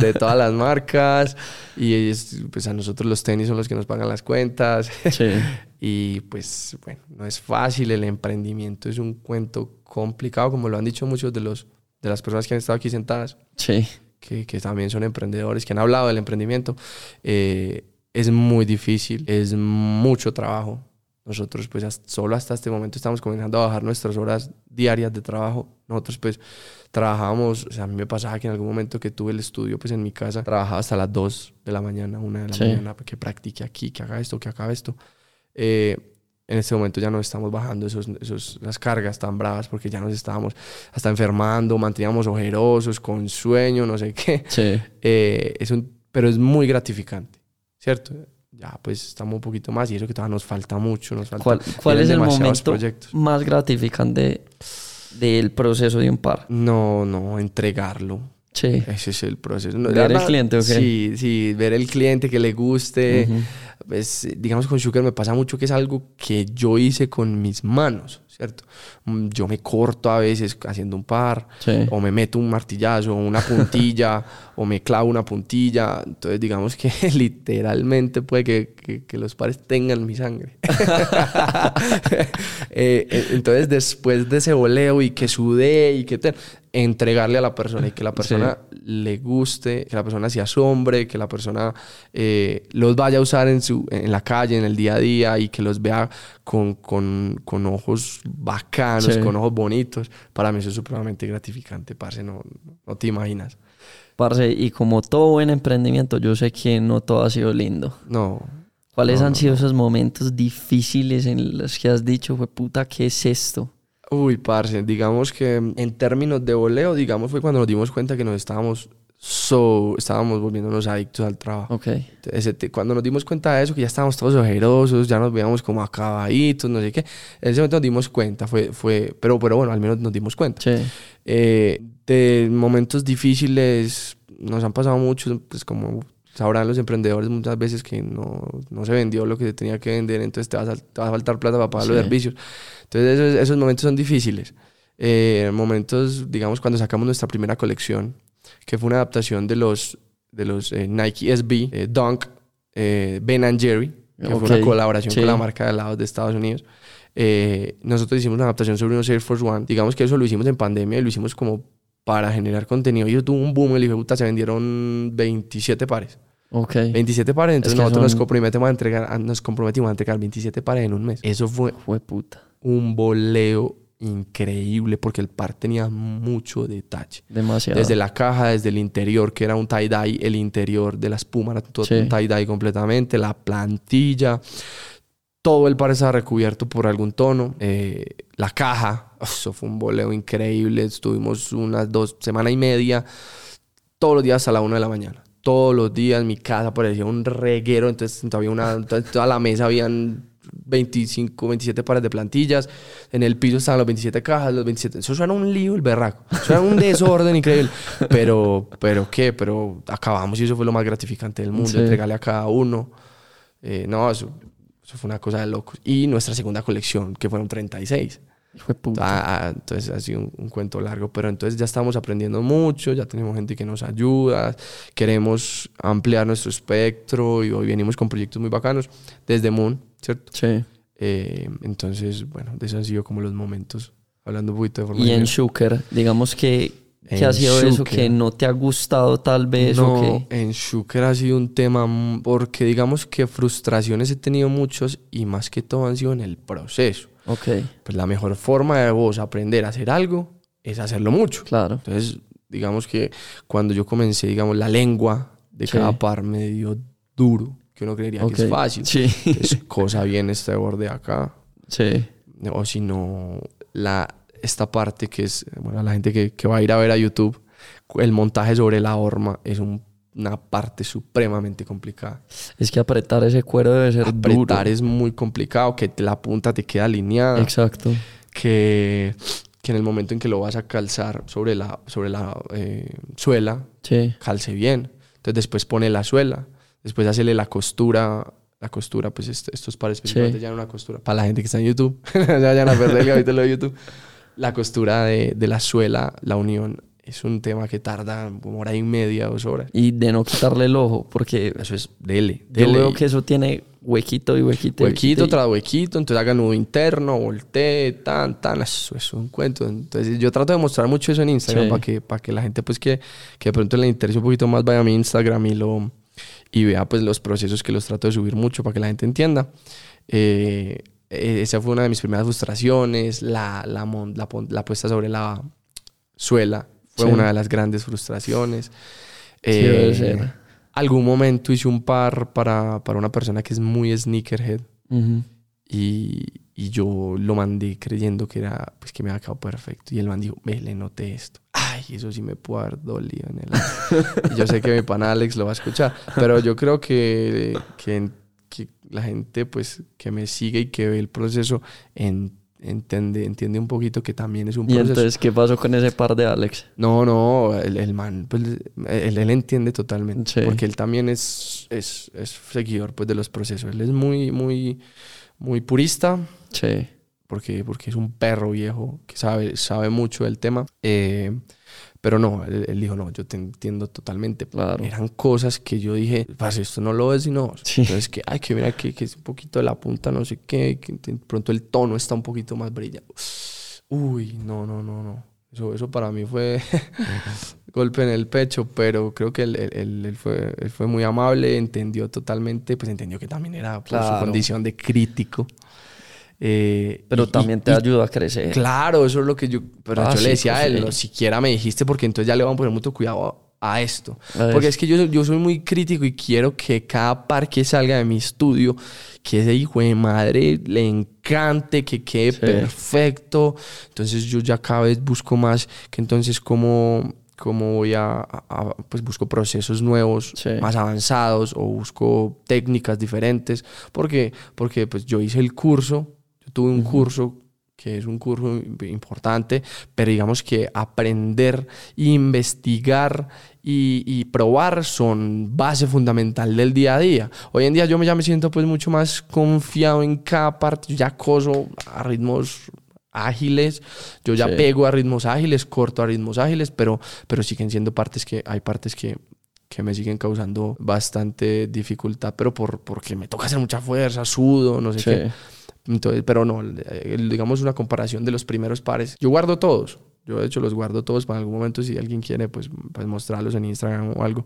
de todas las marcas. Y pues a nosotros los tenis son los que nos pagan las cuentas. y pues bueno, no es fácil. El emprendimiento es un cuento complicado, como lo han dicho muchos de, los, de las personas que han estado aquí sentadas. Sí. Que, que también son emprendedores, que han hablado del emprendimiento. Eh, es muy difícil, es mucho trabajo. Nosotros pues solo hasta este momento estamos comenzando a bajar nuestras horas diarias de trabajo. Nosotros pues trabajábamos, o sea, a mí me pasaba que en algún momento que tuve el estudio pues en mi casa, trabajaba hasta las 2 de la mañana, 1 de la mañana, que practique aquí, que haga esto, que haga esto. Eh, en este momento ya no estamos bajando esos, esos, las cargas tan bravas porque ya nos estábamos hasta enfermando, manteníamos ojerosos, con sueño, no sé qué. Sí. Eh, es un, pero es muy gratificante. ¿cierto? Ya pues estamos un poquito más y eso que todavía nos falta mucho. Nos falta, ¿Cuál, cuál es el momento más gratificante del proceso de un par? No, no, entregarlo. Sí. Ese es el proceso. ¿Ver el cliente o Sí, sí, ver el cliente que le guste. pues, digamos, con Sugar me pasa mucho que es algo que yo hice con mis manos. ¿Cierto? Mm, yo me corto a veces haciendo un par, o me meto un martillazo, una puntilla, o me clavo una puntilla. Entonces, digamos que literalmente puede que, que, los pares tengan mi sangre. Eh, entonces, después de ese voleo y que sudé y que entregarle a la persona y que la persona le guste, que la persona se asombre, que la persona eh, los vaya a usar en, su, en la calle, en el día a día y que los vea con, con, con ojos bacanos, con ojos bonitos. Para mí eso es supremamente gratificante, parce, no, no te imaginas. Parce, y como todo buen emprendimiento, yo sé que no todo ha sido lindo. No. ¿Cuáles han sido esos momentos difíciles en los que has dicho, fue puta, ¿qué es esto? Uy, parce, digamos que en términos de voleo, digamos, fue cuando nos dimos cuenta que nos estábamos so, estábamos volviéndonos adictos al trabajo. Ok. cuando nos dimos cuenta de eso, que ya estábamos todos ojerosos, ya nos veíamos como acabaditos, no sé qué, en ese momento nos dimos cuenta, fue, fue, pero, pero bueno, al menos nos dimos cuenta. Sí. Eh, de momentos difíciles nos han pasado muchos, pues como sabrán los emprendedores muchas veces que no, no se vendió lo que se tenía que vender, entonces te va a, te va a faltar plata para pagar los servicios. Entonces esos, esos momentos son difíciles. Eh, momentos, digamos, cuando sacamos nuestra primera colección, que fue una adaptación de los, de los eh, Nike SB, eh, Dunk, Ben and Jerry, que fue una colaboración con la marca de helados de Estados Unidos. nosotros hicimos una adaptación sobre unos Air Force One. Digamos que eso lo hicimos en pandemia y lo hicimos como para generar contenido. Y eso tuvo un boom, el hijo se vendieron 27 pares. Ok. 27 pares, entonces nosotros nos, comprometimos a entregar, nos comprometimos a entregar 27 pares en un mes. Eso fue... Fue puta un boleo increíble porque el par tenía mucho detalle. Demasiado. Desde la caja, desde el interior, que era un tie-dye, el interior de la espuma era todo un tie-dye completamente, la plantilla, todo el par estaba recubierto por algún tono. Eh, la caja, eso fue un boleo increíble. Estuvimos unas dos semanas y media, todos los días hasta la una de la mañana. Todos los días mi casa parecía un reguero, entonces todavía una, toda la mesa habían 25, 27 pares de plantillas. En el piso estaban las 27 cajas, los 27. Eso era un lío, el berraco. Eso era un desorden increíble. Pero, pero ¿qué? Pero acabamos y eso fue lo más gratificante del mundo. Entregarle a cada uno. Eh, no, eso, eso, fue una cosa de locos. Y nuestra segunda colección, que fueron 36. Fue ah, ah, entonces ha sido un, cuento largo, pero entonces ya estamos aprendiendo mucho, ya tenemos gente que nos ayuda, queremos ampliar nuestro espectro y hoy venimos con proyectos muy bacanos desde Moon, ¿cierto? Sí. Eh, entonces, bueno, de eso han sido como los momentos, hablando un poquito de forma Y en Shuker, digamos que, ¿qué ha sido eso que no te ha gustado tal vez? No, en Shuker ha sido un tema, porque digamos que frustraciones he tenido muchos y más que todo han sido en el proceso. Ok. Pues la mejor forma de vos aprender a hacer algo es hacerlo mucho. Claro. Entonces, digamos que cuando yo comencé, digamos, la lengua de cada par me dio duro que uno creería que es fácil. Sí. Es cosa bien este borde acá. Sí. O si no, la, esta parte que es, bueno, la gente que, que, va a ir a ver a YouTube, el montaje sobre la horma es una parte supremamente complicada. Es que apretar ese cuero debe ser apretar es muy complicado, que la punta te queda alineada. Exacto. Que, que en el momento en que lo vas a calzar sobre la, sobre la eh, suela, sí. calce bien. Entonces después pone la suela Después hacerle la costura. La costura, pues estos pares principalmente ya una costura. Para la gente que está en YouTube, ya vayan a perder el capítulo de YouTube. La costura de, de la suela, la unión, es un tema que tarda como hora y media, dos horas. Y de no quitarle el ojo, porque eso es dele. Yo veo que eso tiene huequito y huequito. Huequito tras huequito, entonces haga nudo interno, voltee, tan, tan, eso es un cuento. Entonces yo trato de mostrar mucho eso en Instagram para, que, para que la gente pues que, que de pronto le interese un poquito más vaya a mi Instagram y lo, y vea pues los procesos que los trato de subir mucho para que la gente entienda. Eh, e-, esa fue una de mis primeras frustraciones, la, la, la, puesta sobre la suela fue una de las grandes frustraciones. Eh, algún momento hice un par para, para, una persona que es muy sneakerhead y, y, yo lo mandé creyendo que era pues que me había quedado perfecto y el man dijo, ve, le noté esto ay, eso sí me puede haber dolido en el... yo sé que mi pana Alex lo va a escuchar, pero yo creo que, que, la gente pues que me sigue y que ve el proceso entiende, entiende un poquito que también es un proceso. ¿Y entonces qué pasó con ese par de Alex? No, no, el, man, pues él, él, entiende totalmente, porque él también es, es, es seguidor pues de los procesos, él es muy, muy, muy purista. Sí porque, porque es un perro viejo que sabe, sabe mucho del tema. Eh, pero no, él, dijo, no, yo te entiendo totalmente. Claro. Eran cosas que yo dije, pues esto no lo ves y no. Entonces, que, ay, que mira que, que, es un poquito de la punta, no sé qué, que de pronto el tono está un poquito más brillante. Uy, no, no, no, no. Eso, eso para mí fue golpe en el pecho, pero creo que él, él, fue, él fue muy amable, entendió totalmente, pues entendió que también era por su condición de crítico. Eh, pero también te ayuda a crecer. Claro, eso es lo que yo. Pero yo ah, le decía a él, no siquiera me dijiste, porque entonces ya le vamos a poner mucho cuidado a, esto. porque es que yo, yo soy muy crítico y quiero que cada par que salga de mi estudio, que ese hijo de madre le encante, que quede perfecto. Entonces yo ya cada vez busco más que entonces como cómo voy a, pues busco procesos nuevos, más avanzados o busco técnicas diferentes, porque porque pues yo hice el curso tuve un curso que es un curso importante, pero digamos que aprender, investigar y, probar son base fundamental del día a día. Hoy en día yo ya me siento pues mucho más confiado en cada parte, yo ya coso a ritmos ágiles, yo ya pego a ritmos ágiles, corto a ritmos ágiles, pero, pero siguen siendo partes que hay partes que que me siguen causando bastante dificultad, pero por, porque me toca hacer mucha fuerza, sudo, no sé qué. Entonces, pero no, digamos una comparación de los primeros pares. Yo guardo todos. Yo de hecho los guardo todos para algún momento si alguien quiere pues, pues mostrarlos en Instagram o algo.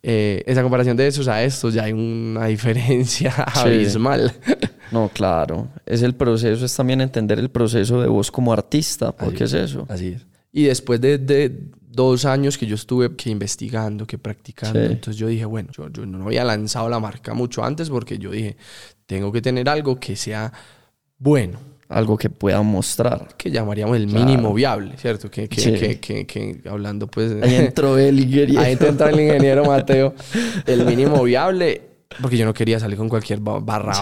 Eh, esa comparación de esos a estos ya hay una diferencia abismal. No, claro. Es el proceso, es también entender el proceso de vos como artista, porque es eso. Así es. Y después de, de, dos años que yo estuve que investigando, que practicando, entonces yo dije, bueno, yo, yo no había lanzado la marca mucho antes porque yo dije, tengo que tener algo que sea bueno algo que pueda mostrar. Que llamaríamos el mínimo viable, ¿cierto? Que, que, que, que, hablando pues... Ahí entró el ingeniero. Ahí entró el ingeniero Mateo. El mínimo viable, porque yo no quería salir con cualquier barra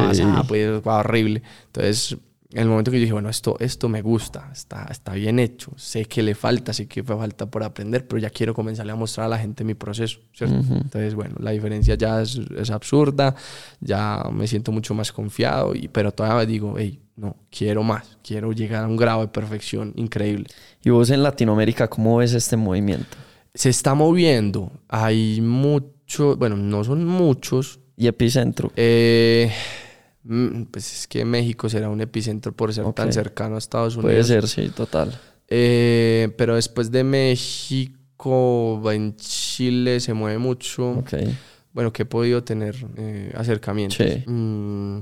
pues horrible. Entonces en el momento que yo dije, bueno, esto, esto me gusta, está, está bien hecho, sé que le falta, sé que falta por aprender, pero ya quiero comenzarle a mostrar a la gente mi proceso, ¿cierto? Entonces, bueno, la diferencia ya es, es, absurda, ya me siento mucho más confiado, y, pero todavía digo, hey, no, quiero más, quiero llegar a un grado de perfección increíble. ¿Y vos en Latinoamérica cómo ves este movimiento? Se está moviendo, hay muchos, bueno, no son muchos. ¿Y epicentro? Eh pues es que México será un epicentro por ser tan cercano a Estados Unidos. Puede ser, sí, total. Eh, pero después de México, en Chile se mueve mucho. Bueno, que he podido tener eh, acercamientos. Sí. Mm,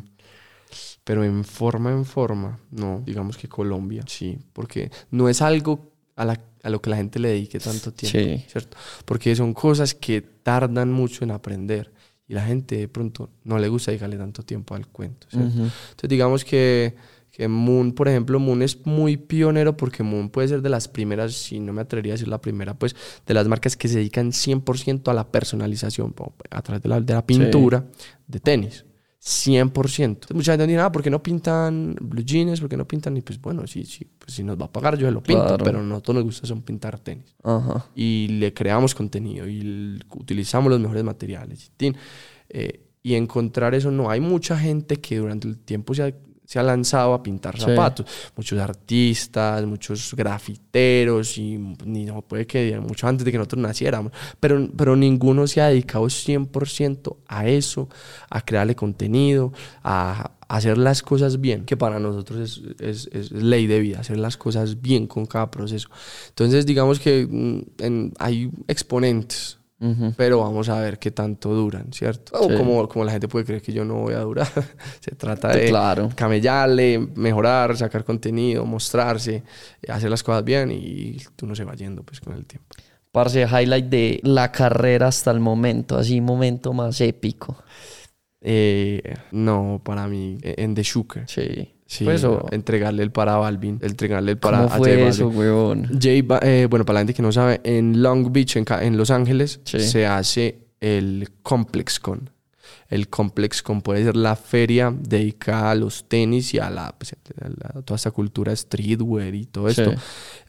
pero en forma, en forma, no, digamos que Colombia, sí, porque no es algo a, la, a lo que la gente le dedique tanto tiempo, ¿cierto? Porque son cosas que tardan mucho en aprender y la gente de pronto no le gusta dedicarle tanto tiempo al cuento. Entonces digamos que, que, Moon, por ejemplo, Moon es muy pionero porque Moon puede ser de las primeras, si no me atrevería a decir la primera, pues de las marcas que se dedican 100% a la personalización a través de la, de la pintura de tenis. 100%. mucha gente dice, ah, ¿por qué no pintan blue jeans? ¿Por qué no pintan? Y pues bueno, sí, sí, pues si nos va a pagar yo se lo pinto, pero no todos nos gusta son pintar tenis. Y le creamos contenido y utilizamos los mejores materiales. Eh, y encontrar eso, no, hay mucha gente que durante el tiempo se ha se ha lanzado a pintar zapatos. Muchos artistas, muchos grafiteros y ni no puede que mucho antes de que nosotros naciéramos, pero, pero ninguno se ha dedicado 100% a eso, a crearle contenido, a, hacer las cosas bien, que para nosotros es, es, es, ley de vida, hacer las cosas bien con cada proceso. Entonces, digamos que mm, hay exponentes pero vamos a ver qué tanto duran, ¿cierto? O como, como la gente puede creer que yo no voy a durar. Se trata de claro. camellarle, mejorar, sacar contenido, mostrarse, hacer las cosas bien y tú no se va yendo pues con el tiempo. Parce, highlight de la carrera hasta el momento, así momento más épico. Eh, no, para mí, en The Shooker. Sí. Sí, pues, entregarle el para a Balvin, entregarle el para ¿Cómo fue eso, weón? eh, bueno, para la gente que no sabe, en Long Beach, en, en Los Ángeles, se hace el Complex Con. El Complex Con puede ser la feria dedicada a los tenis y a, la, pues, toda esta cultura streetwear y todo esto.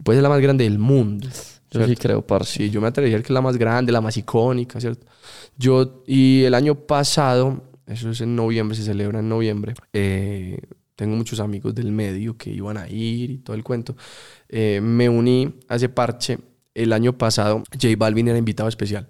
Puede ser la más grande del mundo. Yo sí creo, parce. Sí, yo me atrevería a decir que es la más grande, la más icónica, ¿cierto? Yo, y el año pasado, eso es en noviembre, se celebra en noviembre, eh, tengo muchos amigos del medio que iban a ir y todo el cuento. Eh, me uní a ese parche. El año pasado, J Balvin era invitado especial.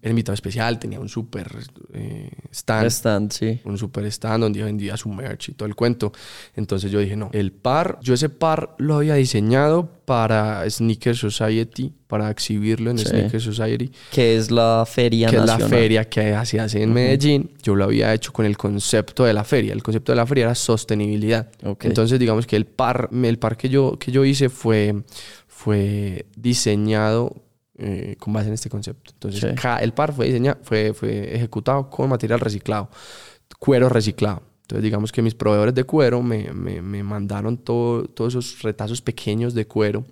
Era invitado especial, tenía un super eh, stand. stand, sí. Un super stand donde vendía su merch y todo el cuento. Entonces yo dije, no, el par, yo ese par lo había diseñado para Sneaker Society, para exhibirlo en Sneaker Society. Que es la feria Que es la feria que se hace en Medellín. Yo lo había hecho con el concepto de la feria. El concepto de la feria era sostenibilidad. Entonces digamos que el par, el par que yo, que yo hice fue, fue diseñado eh, con base en este concepto. Entonces, el par fue diseñado, fue, fue ejecutado con material reciclado, cuero reciclado. Entonces, digamos que mis proveedores de cuero me, me, me mandaron todo, todos esos retazos pequeños de cuero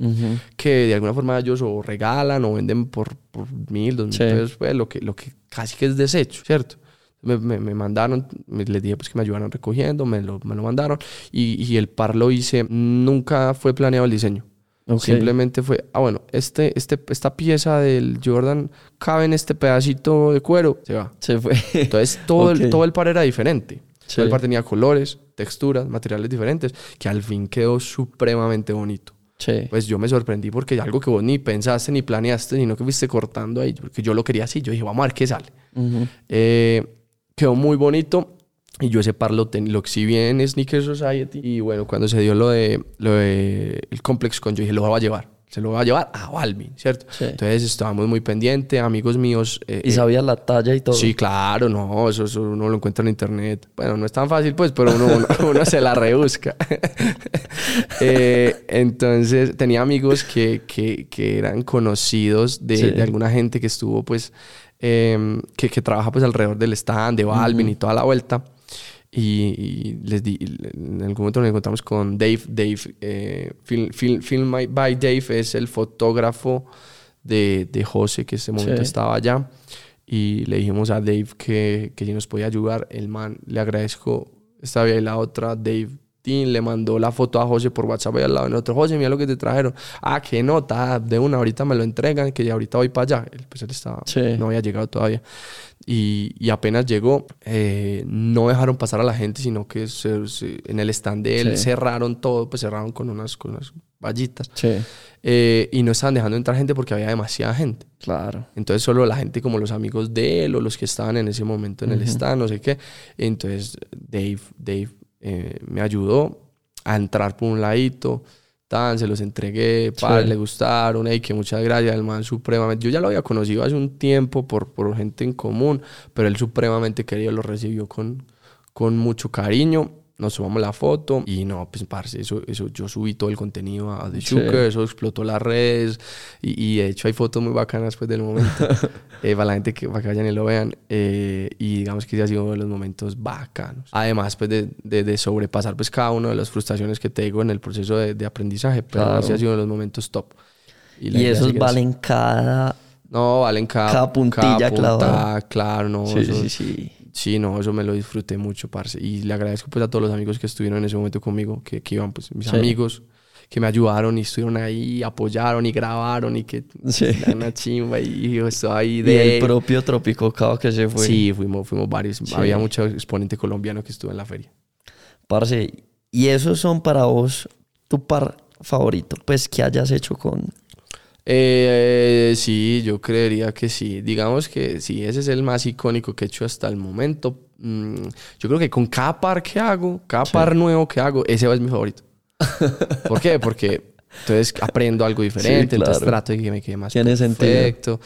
que de alguna forma ellos o regalan o venden por, por mil, dos mil pesos, pues, lo que, lo que casi que es desecho, ¿cierto? Me, me, me, mandaron, les dije pues que me ayudaran recogiendo, me lo, me lo mandaron y, y, el par lo hice, nunca fue planeado el diseño. Simplemente fue, ah, bueno, este, este, esta pieza del Jordan cabe en este pedacito de cuero, se va. Se fue. Entonces todo, el, todo el par era diferente. Todo el par tenía colores, texturas, materiales diferentes, que al fin quedó supremamente bonito. Pues yo me sorprendí porque algo que vos ni pensaste ni planeaste, sino que fuiste cortando ahí, porque yo lo quería así. Yo dije, vamos a ver qué sale. Eh, quedó muy bonito y yo ese par lo, lo exhibí en Sneaker Society. Y bueno, cuando se dio lo de, lo de el Complex Con, yo dije, lo voy a llevar. se lo va a llevar a Balvin, ¿cierto? Sí. Entonces estábamos muy pendientes, amigos míos. eh, Y eh, sabías la talla y todo. Sí, claro, no, eso, eso uno lo encuentra en internet. Bueno, no es tan fácil, pues, pero uno, uno, uno se la rebusca. Eh, entonces, tenía amigos que, que, que eran conocidos de, Sí. de alguna gente que estuvo, pues, em, que, que trabaja, pues, alrededor del stand, de Balvin y toda la vuelta. Y, y les di, en algún momento nos encontramos con Dave. Dave, eh, Film, Film- Film by Dave es el fotógrafo de, de José, que en ese momento Sí. estaba allá. Y le dijimos a Dave que, que si nos podía ayudar. El man, le agradezco. Estaba ahí la otra, Dave le mandó la foto a José por WhatsApp ahí al lado de nosotros. José, mira lo que te trajeron. Ah, qué nota, de una, ahorita me lo entregan, que ya ahorita voy para allá. Pues él estaba, Sí. no había llegado todavía. Y, y apenas llegó, eh, no dejaron pasar a la gente, sino que se- se- en el stand de él Sí. cerraron todo, pues cerraron con unas, con unas vallitas. Sí, Eh, y no estaban dejando entrar gente porque había demasiada gente. claro. Entonces solo la gente como los amigos de él o los que estaban en ese momento en el Ujú. stand, no sé qué. Entonces Dave, Dave eh, me ayudó a entrar por un ladito. Tan, se los entregué, padre, Sí. le gustaron, hey, que muchas gracias, el man supremamente. Yo ya lo había conocido hace un tiempo por, por gente en común, pero él supremamente querido lo recibió con, con mucho cariño. Nos tomamos la foto y no, pues, parce, eso, eso, yo subí todo el contenido a The Sí. Sugar, eso explotó las redes y, y de hecho hay fotos muy bacanas pues del momento eh, para la gente que, para que vayan y lo vean eh, y digamos que ese ha sido uno de los momentos bacanos. Además pues de, de, de sobrepasar pues cada una de las frustraciones que tengo en el proceso de, de aprendizaje, pero Claro. ese ha sido uno de los momentos top. Y idea esos valen cada... No, valen cada, cada puntilla punta, clavada. claro, no. Sí, sí, sí. Sí, no, eso me lo disfruté mucho, parce. Y le agradezco pues a todos los amigos que estuvieron en ese momento conmigo, que, que iban pues mis Sí. amigos, que me ayudaron y estuvieron ahí, apoyaron y grabaron y que Sí. una chimba y yo estaba ahí Y de... el propio Trópico Cao que se fue. Sí, fuimos, fuimos varios. Sí. Había mucho exponente colombiano que estuvo en la feria. Parce, y esos son para vos tu par favorito, pues que hayas hecho con... Eh, sí, yo creería que sí. Digamos que sí, ese es el más icónico que he hecho hasta el momento. Mm, yo creo que con cada par que hago, cada par nuevo que hago, ese es mi favorito. ¿Por qué? Porque entonces aprendo algo diferente, entonces claro. trato de que me quede más Tiene sentido. perfecto.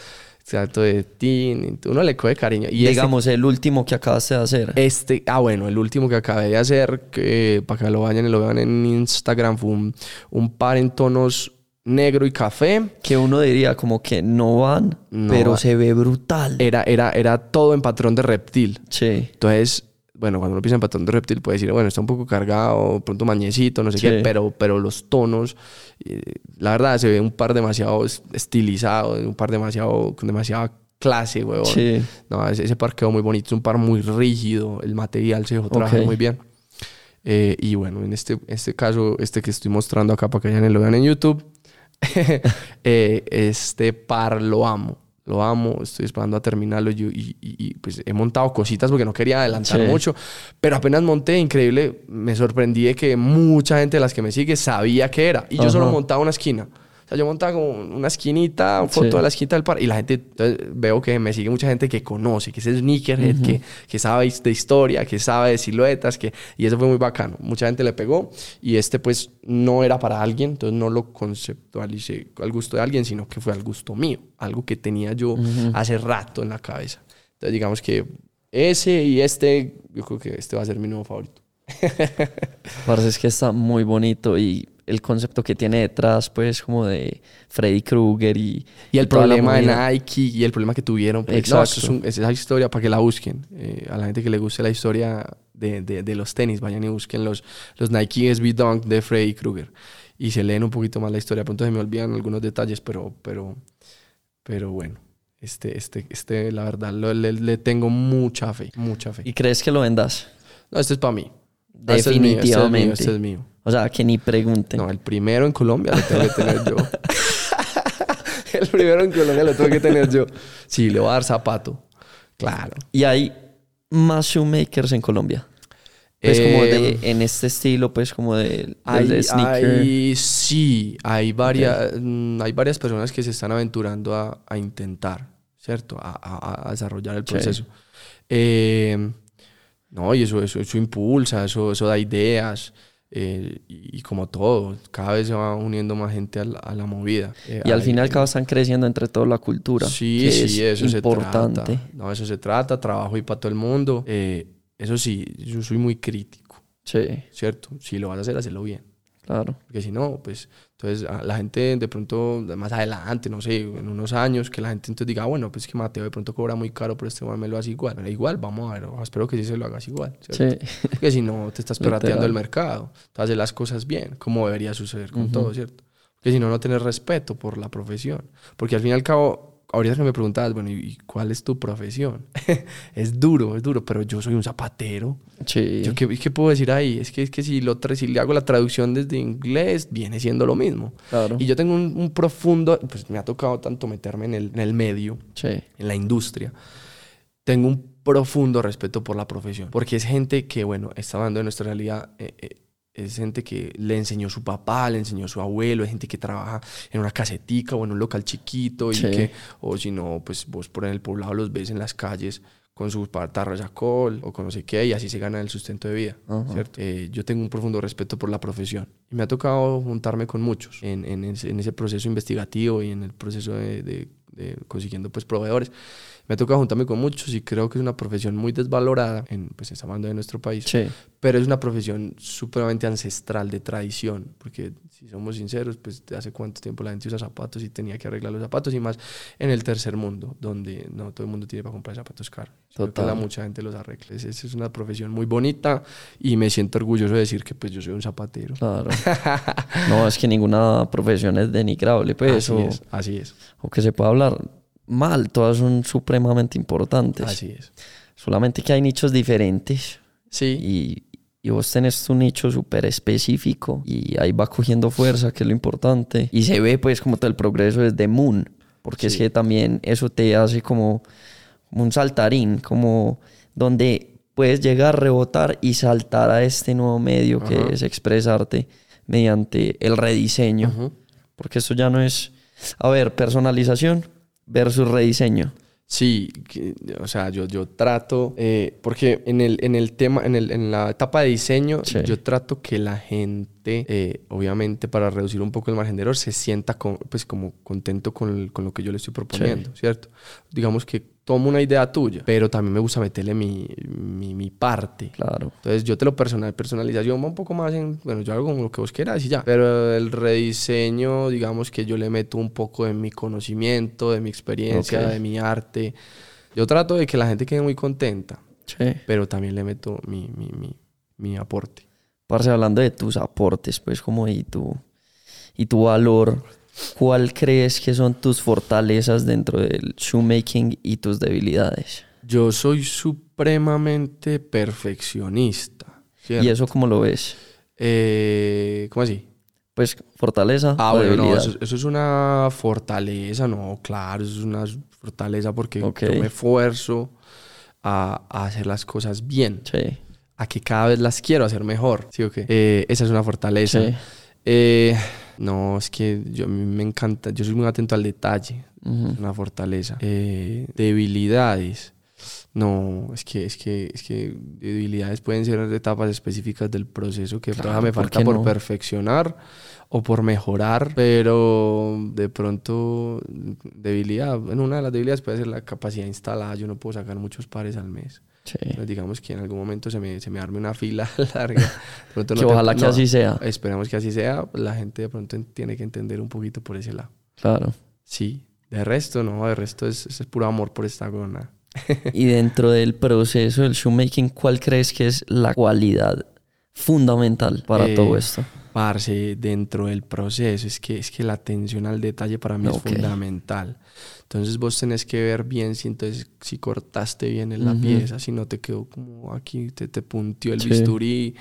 Trato de ti, uno le coge cariño. Y este- digamos, el último que acabaste de hacer. este, ah, bueno, el último que acabé de hacer, que para que lo vayan y lo vean en Instagram, fue un, un par en tonos negro y café. que uno diría como que no van, No pero va. se ve brutal. Era, era, era todo en patrón de reptil. sí, Entonces, bueno, cuando uno piensa en patrón de reptil puede decir, bueno, está un poco cargado, pronto mañecito, no sé Sí. qué, pero, pero los tonos, eh, la verdad, se ve un par demasiado es- estilizado, un par demasiado, con demasiada clase, huevón. sí. No, ese, ese par quedó muy bonito, es un par muy rígido, el material se dejó trabajar Ok. muy bien. Eh, y bueno, en este, este caso, este que estoy mostrando acá para que vayan y lo vean en YouTube, eh, este par lo amo. Lo amo, estoy esperando a terminarlo y, y- y- y, pues he montado cositas porque no quería adelantar Sí. mucho, pero apenas monté, increíble, me sorprendí de que mucha gente de las que me sigue sabía que era y yo solo montaba una esquina. O sea, yo montaba como una esquinita, foto Sí. de la esquina del par y la gente, entonces, veo que me sigue mucha gente que conoce, que es sneakerhead, que, que sabe de historia, que sabe de siluetas, que, y eso fue muy bacano. Mucha gente le pegó y este pues no era para alguien, entonces no lo conceptualicé al gusto de alguien, sino que fue al gusto mío, algo que tenía yo hace rato en la cabeza. Entonces digamos que ese y este, yo creo que este va a ser mi nuevo favorito. Parce, es que está muy bonito y el concepto que tiene detrás, pues, como de Freddy Krueger y... Y el problema de. Nike y el problema que tuvieron. Pues, Exacto. no, eso es, un- es esa historia para que la busquen. Eh, a la gente que le guste la historia de, de- de los tenis, vayan y busquen los, los Nike SB Dunk de Freddy Krueger. Y se leen un poquito más la historia. Pronto se me olvidan algunos detalles, pero, pero, pero bueno. Este, este, este, la verdad, lo- le, le tengo mucha fe, mucha fe. ¿Y crees que lo vendas? No, este es para mí. Este es mío, este es mío, Definitivamente. Este es mío. O sea, que ni pregunten. No, el primero en Colombia lo tengo que tener yo. el primero en Colombia lo tengo que tener yo. Sí, le voy a dar zapato. Claro. Y hay más shoemakers en Colombia. Pues como de, Eh, en este estilo, pues como de, Hay, de sneaker. hay- sí, hay varias, mm, hay varias personas que se están aventurando a, a intentar, ¿cierto? A, a- a desarrollar el proceso. Eh, no, y eso, eso, eso impulsa, eso, eso da ideas. Eh, y, como todo, cada vez se va uniendo más gente a la, movida. Eh, y al fin y al cabo están creciendo entre toda la cultura. Sí, sí, eso importante. se trata. No, eso se trata, trabajo y para todo el mundo. Eh, eso sí, yo soy muy crítico. Sí. ¿Cierto? Si lo vas a hacer, hazlo bien. Claro. Porque si no, pues entonces la gente de pronto más adelante, no sé, en unos años, que la gente entonces diga, ah, bueno, pues que Mateo de pronto cobra muy caro, pero este me lo hace igual. Igual, vamos a ver, espero que sí se lo hagas igual. Sí. Porque si no, te estás pirateando el mercado, te haces las cosas bien, como debería suceder con todo, ¿cierto? Porque si no, no tienes respeto por la profesión. Porque al fin y al cabo, ahorita que me preguntabas, bueno, ¿y cuál es tu profesión? es duro, es duro, pero yo soy un zapatero. Sí. ¿Yo qué, qué, puedo decir ahí? Es que, es que si, lo, si le hago la traducción desde inglés, viene siendo lo mismo. Claro. Y yo tengo un, profundo, pues me ha tocado tanto meterme en el, en el medio, sí. en la industria. Tengo un profundo respeto por la profesión, porque es gente que, bueno, está hablando de nuestra realidad. Eh, eh, es gente que le enseñó su papá, le enseñó su abuelo, es gente que trabaja en una casetica o en un local chiquito y que, o si no, pues vos por en el poblado los ves en las calles con sus tarros de alcohol o con no sé qué y así se gana el sustento de vida, ¿cierto? Eh, yo tengo un profundo respeto por la profesión y me ha tocado juntarme con muchos en, en, ese, proceso investigativo y en el proceso de, de, de consiguiendo pues proveedores me toca juntarme con muchos y creo que es una profesión muy desvalorada, en, pues esta banda de nuestro país, sí. pero es una profesión supremamente ancestral de tradición, porque si somos sinceros, pues hace cuánto tiempo la gente usa zapatos y tenía que arreglar los zapatos y más en el tercer mundo, donde no todo el mundo tiene para comprar zapatos caros. Total. mucha gente los arregla. Es, es una profesión muy bonita y me siento orgulloso de decir que pues yo soy un zapatero. Claro. no, es que ninguna profesión es denigrable, pues. Así es, así es. O que se pueda hablar mal, todas son supremamente importantes. Así es. Solamente que hay nichos diferentes. Sí. Y, y vos tenés tu nicho súper específico y ahí va cogiendo fuerza, que es lo importante. Y se ve pues como todo el progreso desde Moon, porque es que también eso te hace como, un saltarín, como donde puedes llegar, a rebotar y saltar a este nuevo medio que es expresarte mediante el rediseño. Porque eso ya no es, a ver, personalización versus rediseño. Sí, o sea, yo, yo trato, eh, porque en el, en el tema, en, el, en la etapa de diseño, yo trato que la gente, eh, obviamente para reducir un poco el margen de error, se sienta con, pues como contento con, con, lo que yo le estoy proponiendo, ¿cierto? Digamos que tomo una idea tuya, pero también me gusta meterle mi, mi, parte. Claro. Entonces yo te lo personal, personalización va un poco más en, bueno, yo hago como lo que vos quieras y ya. Pero el rediseño, digamos que yo le meto un poco de mi conocimiento, de mi experiencia, de mi arte. Yo trato de que la gente quede muy contenta. Sí. Pero también le meto mi, mi, mi, mi aporte. Parce, hablando de tus aportes, pues como y tu, y tu valor ¿Cuál crees que son tus fortalezas dentro del shoemaking y tus debilidades? Yo soy supremamente perfeccionista. ¿Y eso cómo lo ves? Eh, ¿Cómo así? Pues fortaleza. Ah, bueno, eso, es una fortaleza, no, claro, eso es una fortaleza porque yo me esfuerzo a, hacer las cosas bien. Sí. A que cada vez las quiero hacer mejor. ¿Sí o qué? Eh, esa es una fortaleza. Sí. Eh, no, es que yo, a mí me encanta, yo soy muy atento al detalle, una fortaleza. Eh, debilidades. No, es que, es que, es que debilidades pueden ser etapas específicas del proceso que me falta por perfeccionar o por mejorar, pero de pronto debilidad, bueno, una de las debilidades puede ser la capacidad instalada, yo no puedo sacar muchos pares al mes. Pues digamos que en algún momento se me, se me arme una fila larga. que ojalá que así sea. Esperemos que así sea. La gente de pronto tiene que entender un poquito por ese lado. Claro. Sí. De resto, no. De resto es, es puro amor por esta gona. y dentro del proceso del shoemaking, ¿cuál crees que es la cualidad fundamental para eh, todo esto? Parce, dentro del proceso, es que, es que la atención al detalle para mí es fundamental. Entonces vos tenés que ver bien si entonces si cortaste bien en la pieza, si no te quedó como aquí, te, te puntió el bisturí,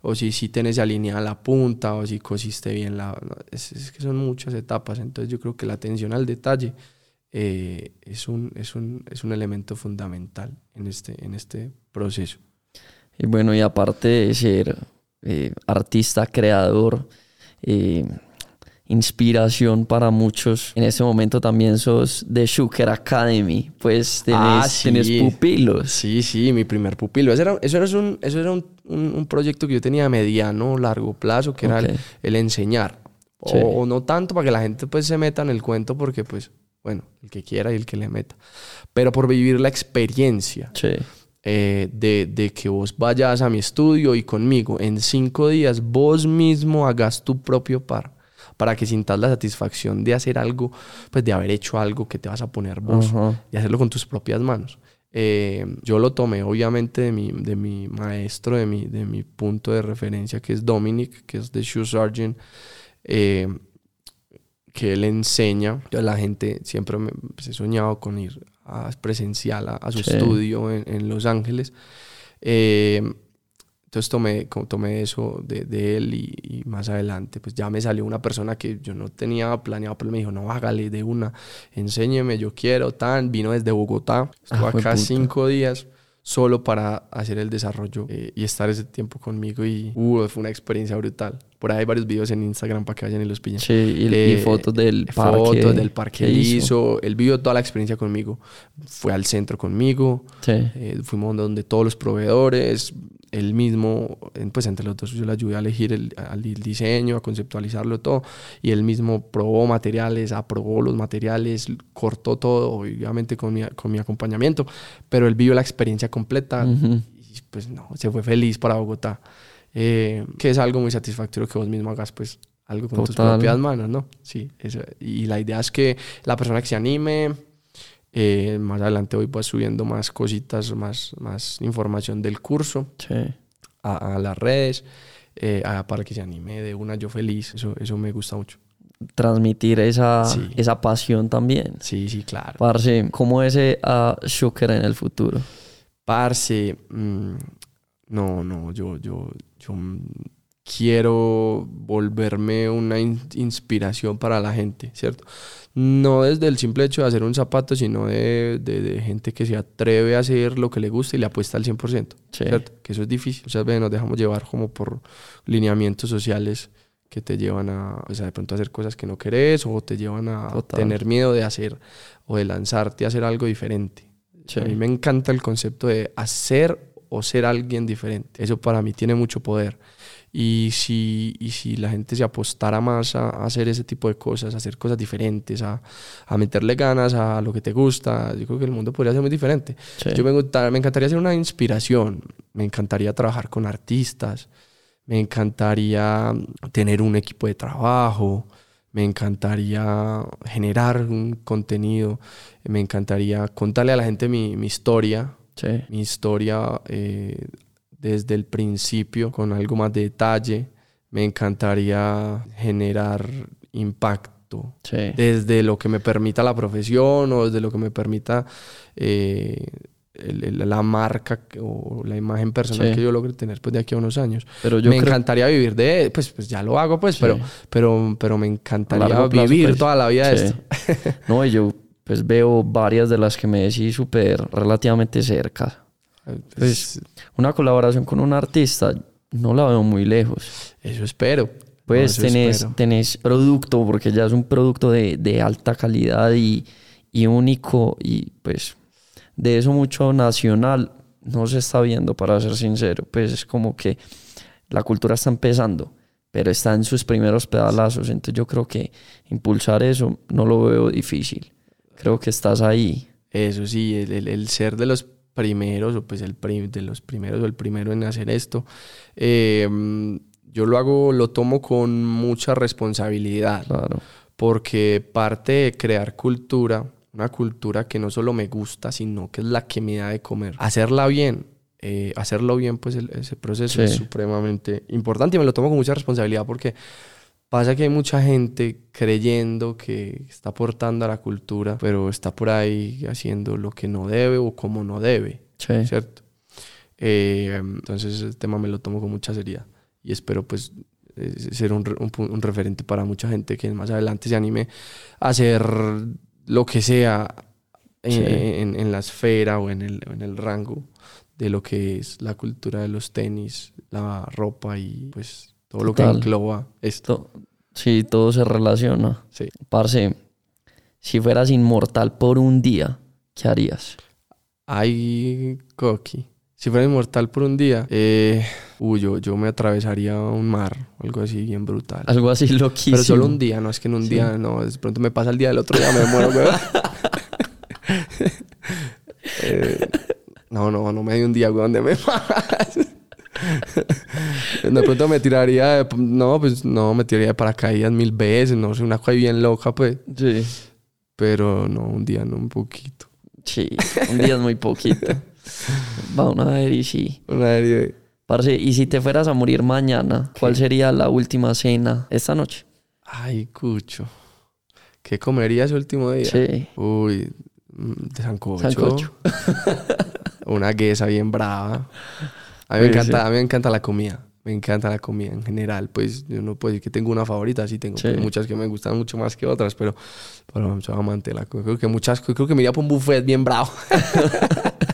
o si, si tenés alineada la punta, o si cosiste bien la... es, que son muchas etapas, entonces yo creo que la atención al detalle eh, es, un, es, un, es un elemento fundamental en este, en este proceso. Y bueno, y aparte de ser eh, artista, creador, eh, inspiración para muchos. En este momento también sos de Shuker Academy, pues tenés, ah, pupilos. Sí, sí, mi primer pupilo. Eso era, eso era, un, eso era un, un, proyecto que yo tenía a mediano o largo plazo, que era el, enseñar. O, no tanto para que la gente pues se meta en el cuento porque pues, bueno, el que quiera y el que le meta. Pero por vivir la experiencia. Eh, de, de, que vos vayas a mi estudio y conmigo en cinco días vos mismo hagas tu propio par para que sintas la satisfacción de hacer algo, pues de haber hecho algo que te vas a poner vos y hacerlo con tus propias manos. Eh, yo lo tomé obviamente de mi, de mi maestro, de mi, de mi punto de referencia, que es Dominic, que es de Shoe Sergeant, eh, que él enseña. Yo la gente siempre me, pues, he soñado con ir a presencial a, su estudio en, en, Los Ángeles. Eh, entonces tomé, tomé eso de, de él y, más adelante pues ya me salió una persona que yo no tenía planeado, pero me dijo, no, hágale de una, enséñeme, yo quiero, tan, vino desde Bogotá, estuvo ah, acá cinco días solo para hacer el desarrollo eh, y estar ese tiempo conmigo y uh, fue una experiencia brutal. Por ahí hay varios videos en Instagram para que vayan y los pillen. Sí, y, eh, fotos del parque. Fotos del parque que hizo. Él vivió toda la experiencia conmigo. Fue al centro conmigo. Sí. Eh, fuimos donde todos los proveedores, él mismo, pues entre los dos yo le ayudé a elegir el, diseño, a conceptualizarlo todo, y él mismo probó materiales, aprobó los materiales, cortó todo, obviamente con mi, con mi acompañamiento, pero él vivió la experiencia completa y pues no, se fue feliz para Bogotá, eh, que es algo muy satisfactorio que vos mismo hagas pues algo con tus propias manos, ¿no? Sí, eso, y la idea es que la persona que se anime, eh, más adelante voy pues subiendo más cositas, más, más información del curso a, las redes eh, para que se anime de una yo feliz. Eso, eso me gusta mucho. Transmitir esa, esa pasión también. Sí, sí, claro. Parce, ¿cómo es a Shuker en el futuro? Parce, mm, no, no, yo, yo, yo quiero volverme una inspiración para la gente, ¿cierto? No desde el simple hecho de hacer un zapato, sino de, de, gente que se atreve a hacer lo que le gusta y le apuesta al 100%, ¿cierto? Que eso es difícil. Muchas veces nos dejamos llevar como por lineamientos sociales que te llevan a, o sea, de pronto a hacer cosas que no querés o te llevan a tener miedo de hacer o de lanzarte a hacer algo diferente. A mí me encanta el concepto de hacer o ser alguien diferente. Eso para mí tiene mucho poder. Y si, y si la gente se apostara más a, hacer ese tipo de cosas, a hacer cosas diferentes, a, a, meterle ganas a lo que te gusta, yo creo que el mundo podría ser muy diferente. Yo me, me encantaría ser una inspiración, me encantaría trabajar con artistas, me encantaría tener un equipo de trabajo, me encantaría generar un contenido, me encantaría contarle a la gente mi, mi historia, mi historia eh, desde el principio con algo más de detalle. Me encantaría generar impacto desde lo que me permita la profesión o desde lo que me permita eh, la marca o la imagen personal que yo logre tener pues, de aquí a unos años. Pero yo me encantaría vivir de, pues, pues ya lo hago, pues, pero, pero, pero me encantaría vivir pues, toda la vida de esto. no, yo pues veo varias de las que me decís súper relativamente cerca. Pues, una colaboración con un artista no la veo muy lejos. Eso espero. Pues tenés, tenés producto, porque ya es un producto de, de alta calidad y, y, único. Y pues de eso mucho nacional no se está viendo, para ser sincero. Pues es como que la cultura está empezando, pero está en sus primeros pedalazos. Entonces yo creo que impulsar eso no lo veo difícil. Creo que estás ahí. Eso sí, el, el ser de los primeros, o pues el de los primeros o el primero en hacer esto. Em, yo lo hago, lo tomo con mucha responsabilidad. Porque parte de crear cultura, una cultura que no solo me gusta, sino que es la que me da de comer. Hacerla bien, eh, hacerlo bien, pues ese proceso es supremamente importante y me lo tomo con mucha responsabilidad porque Pasa que hay mucha gente creyendo que está aportando a la cultura, pero está por ahí haciendo lo que no debe o como no debe, ¿cierto? Eh, entonces el tema me lo tomo con mucha seriedad y espero pues eh, ser un, un, referente para mucha gente que más adelante se anime a hacer lo que sea en, en, la esfera o en el, en el rango de lo que es la cultura de los tenis, la ropa y pues todo lo que engloba esto. Sí, todo se relaciona. Sí. Parce, si fueras inmortal por un día, ¿qué harías? Ay, Coqui. Si fuera inmortal por un día, eh, Uy, yo, yo me atravesaría un mar, algo así bien brutal. Algo así loquísimo. Pero solo un día, no es que en un día, no, de pronto me pasa el día del otro día me muero, weón. Eh, no, no, no me dio un día, weón, de me más. de pronto me tiraría, de- no, pues no, me tiraría de paracaídas mil veces, no sé, una cosa bien loca, pues. Sí. Pero no, un día no, un poquito. Sí, un día es muy poquito. Vamos a ver y sí. Una serie- Parce, y si te fueras a morir mañana, ¿cuál sería la última cena esta noche? Ay, cucho. ¿Qué comería ese último día? Sí. Uy, mm, de sancocho. Sancocho. Una guesa bien brava. A mí, me encanta, a mí me encanta la comida. Me encanta la comida en general. Pues yo no puedo decir que tengo una favorita. Sí, tengo Sí. muchas que me gustan mucho más que otras, pero, pero soy amante de la comida. Creo que muchas, creo que me iría por un buffet bien bravo.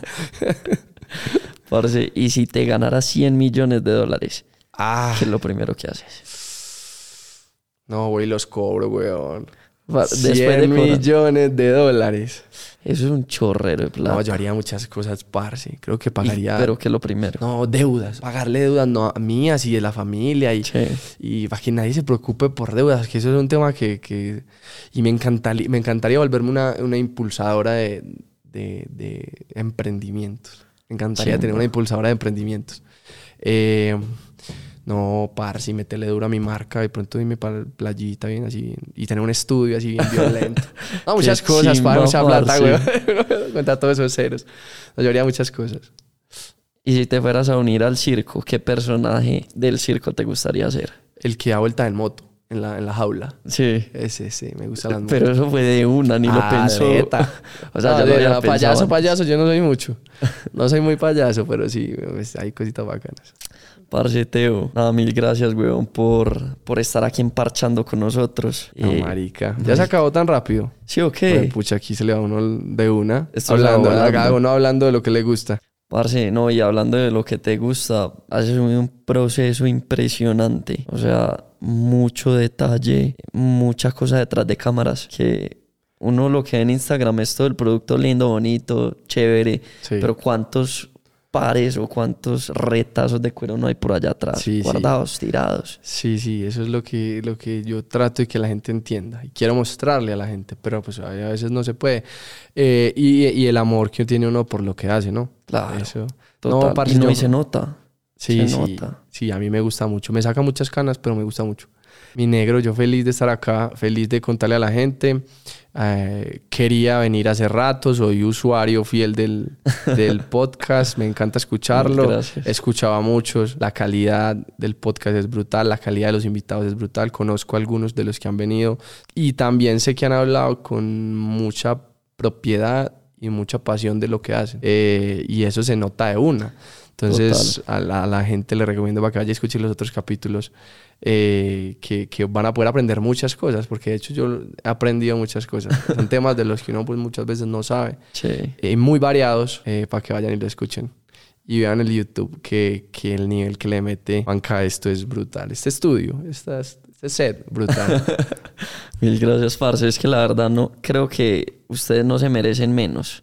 Parce, y si te ganaras 100 millones de dólares, Ah, ¿qué es lo primero que haces? no, voy y los cobro, weón. Pa- 100 Después de millones de dólares. Eso es un chorrero de plata. No, yo haría muchas cosas, parce. Creo que pagaría... Pero ¿qué es lo primero? No, deudas. Pagarle deudas no, mías y de la familia. Y, Sí. y para que nadie se preocupe por deudas, que eso es un tema que... que- y me encantaría, me encantaría volverme una, una impulsadora de, de- de emprendimientos. Me encantaría tener una impulsadora de emprendimientos. Eh, no, parce, y meterle duro a mi marca, de pronto irme para playita bien así bien, y tener un estudio así bien violento. No, muchas Qué cosas, chimba, para mucha plata, güey. Contra todos esos ceros. No, yo haría muchas cosas. Y si te fueras a unir al circo, ¿qué personaje del circo te gustaría ser? El que da vuelta en moto, en la, en la jaula. Sí. Ese, sí, me gustan las Pero eso fue de una, ni lo Ah, pensó. neta. o sea, No, había no, pensado payaso, antes. payaso, yo no soy mucho. No soy muy payaso, pero sí, pues, hay cositas bacanas. Parce, Teo. Nada, mil gracias, weón, por, por estar aquí emparchando con nosotros. No, Eh, marica. Ya se acabó tan rápido. ¿Sí o Pues, pucha, aquí se le va uno de una. Esto se hablando, acá uno hablando de lo que le gusta. Parce, no, y hablando de lo que te gusta, haces un proceso impresionante. O sea, mucho detalle, mucha cosa detrás de cámaras que uno lo que ve en Instagram es todo el producto lindo, bonito, chévere, Sí. pero cuántos pares o cuántos retazos de cuero no hay por allá atrás, Sí, sí. guardados, tirados. Sí, sí, eso es lo que, lo que yo trato y que la gente entienda. Y quiero mostrarle a la gente, pero pues a veces no se puede. Eh, y, y el amor que tiene uno por lo que hace, ¿no? Claro. Eso. Total. No, parce, y no, yo- y se nota. Sí, Se sí, nota. sí, a mí me gusta mucho. Me saca muchas canas, pero me gusta mucho. Mi negro, yo feliz de estar acá, feliz de contarle a la gente. Eh, quería venir hace rato, soy usuario fiel del, del podcast, me encanta escucharlo. Gracias. Escuchaba muchos, la calidad del podcast es brutal, la calidad de los invitados es brutal. Conozco a algunos de los que han venido y también sé que han hablado con mucha propiedad y mucha pasión de lo que hacen. Eh, y eso se nota de una. Entonces, a la, a la gente le recomiendo para que vaya a escuchar los otros capítulos, eh, que, que van a poder aprender muchas cosas, porque de hecho yo he aprendido muchas cosas. Son temas de los que uno pues, muchas veces no sabe, Sí. eh, muy variados, eh, para que vayan y lo escuchen. Y vean el YouTube que, que el nivel que le mete Juanca a esto es brutal. Este estudio, esta, este set, brutal. Mil gracias, parce. Es que la verdad no creo que ustedes no se merecen menos.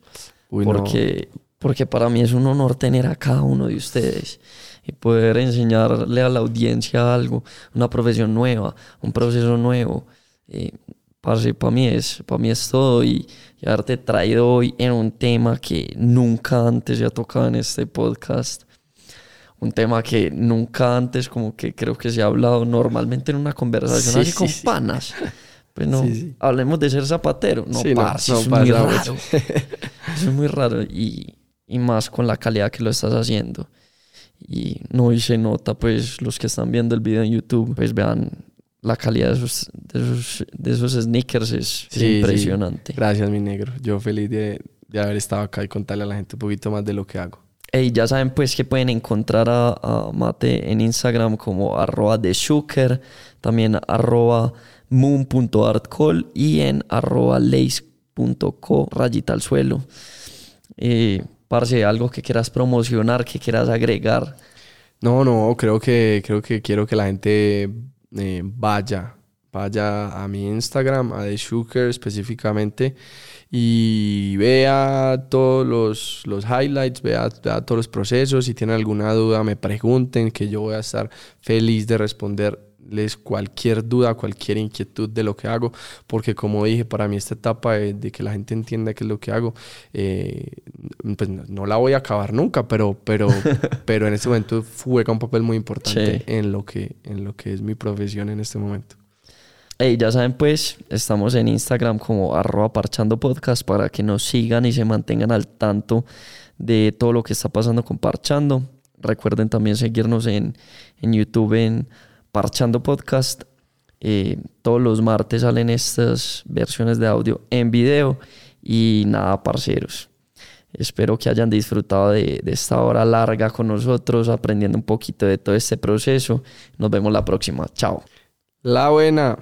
Uy, no. porque, porque para mí es un honor tener a cada uno de ustedes y poder enseñarle a la audiencia algo, una profesión nueva, un proceso nuevo. Eh, parce, para mí es, para mí es todo y, y haberte traído hoy en un tema que nunca antes se ha tocado en este podcast. Un tema que nunca antes como que creo que se ha hablado normalmente en una conversación Sí, así sí, con sí. panas. Pues no, hablemos de ser zapatero. No, Sí, no, parce, no eso es muy raro. mucho. Eso es muy raro y, y más con la calidad que lo estás haciendo. Y no, y se nota, pues los que están viendo el video en YouTube, pues vean la calidad de esos, de esos, de esos sneakers, es, Sí, sí. impresionante. Gracias, mi negro. Yo feliz de, de haber estado acá y contarle a la gente un poquito más de lo que hago. Y ya saben pues que pueden encontrar a, a Mate en Instagram como arroba de Shuker, también arroba moon.artcall y en arroba lace.co rayita al suelo. Eh, parce, algo que quieras promocionar, que quieras agregar. No, no, creo que, creo que quiero que la gente eh, vaya, vaya a mi Instagram, a The Sugar específicamente, y vea todos los, los highlights, vea, vea, todos los procesos. Si tienen alguna duda, me pregunten, que yo voy a estar feliz de responderles cualquier duda, cualquier inquietud de lo que hago, porque como dije, para mí esta etapa de, que la gente entienda qué es lo que hago, eh, pues no, la voy a acabar nunca, pero, pero, pero en este momento juega un papel muy importante en, lo que, en lo que es mi profesión en este momento. Hey, ya saben pues, estamos en Instagram como arroba parchando podcast para que nos sigan y se mantengan al tanto de todo lo que está pasando con Parchando. Recuerden también seguirnos en, en YouTube en Parchando Podcast. Eh, todos los martes salen estas versiones de audio en video. Y nada, parceros. Espero que hayan disfrutado de, de esta hora larga con nosotros, aprendiendo un poquito de todo este proceso. Nos vemos la próxima. Chao. La buena.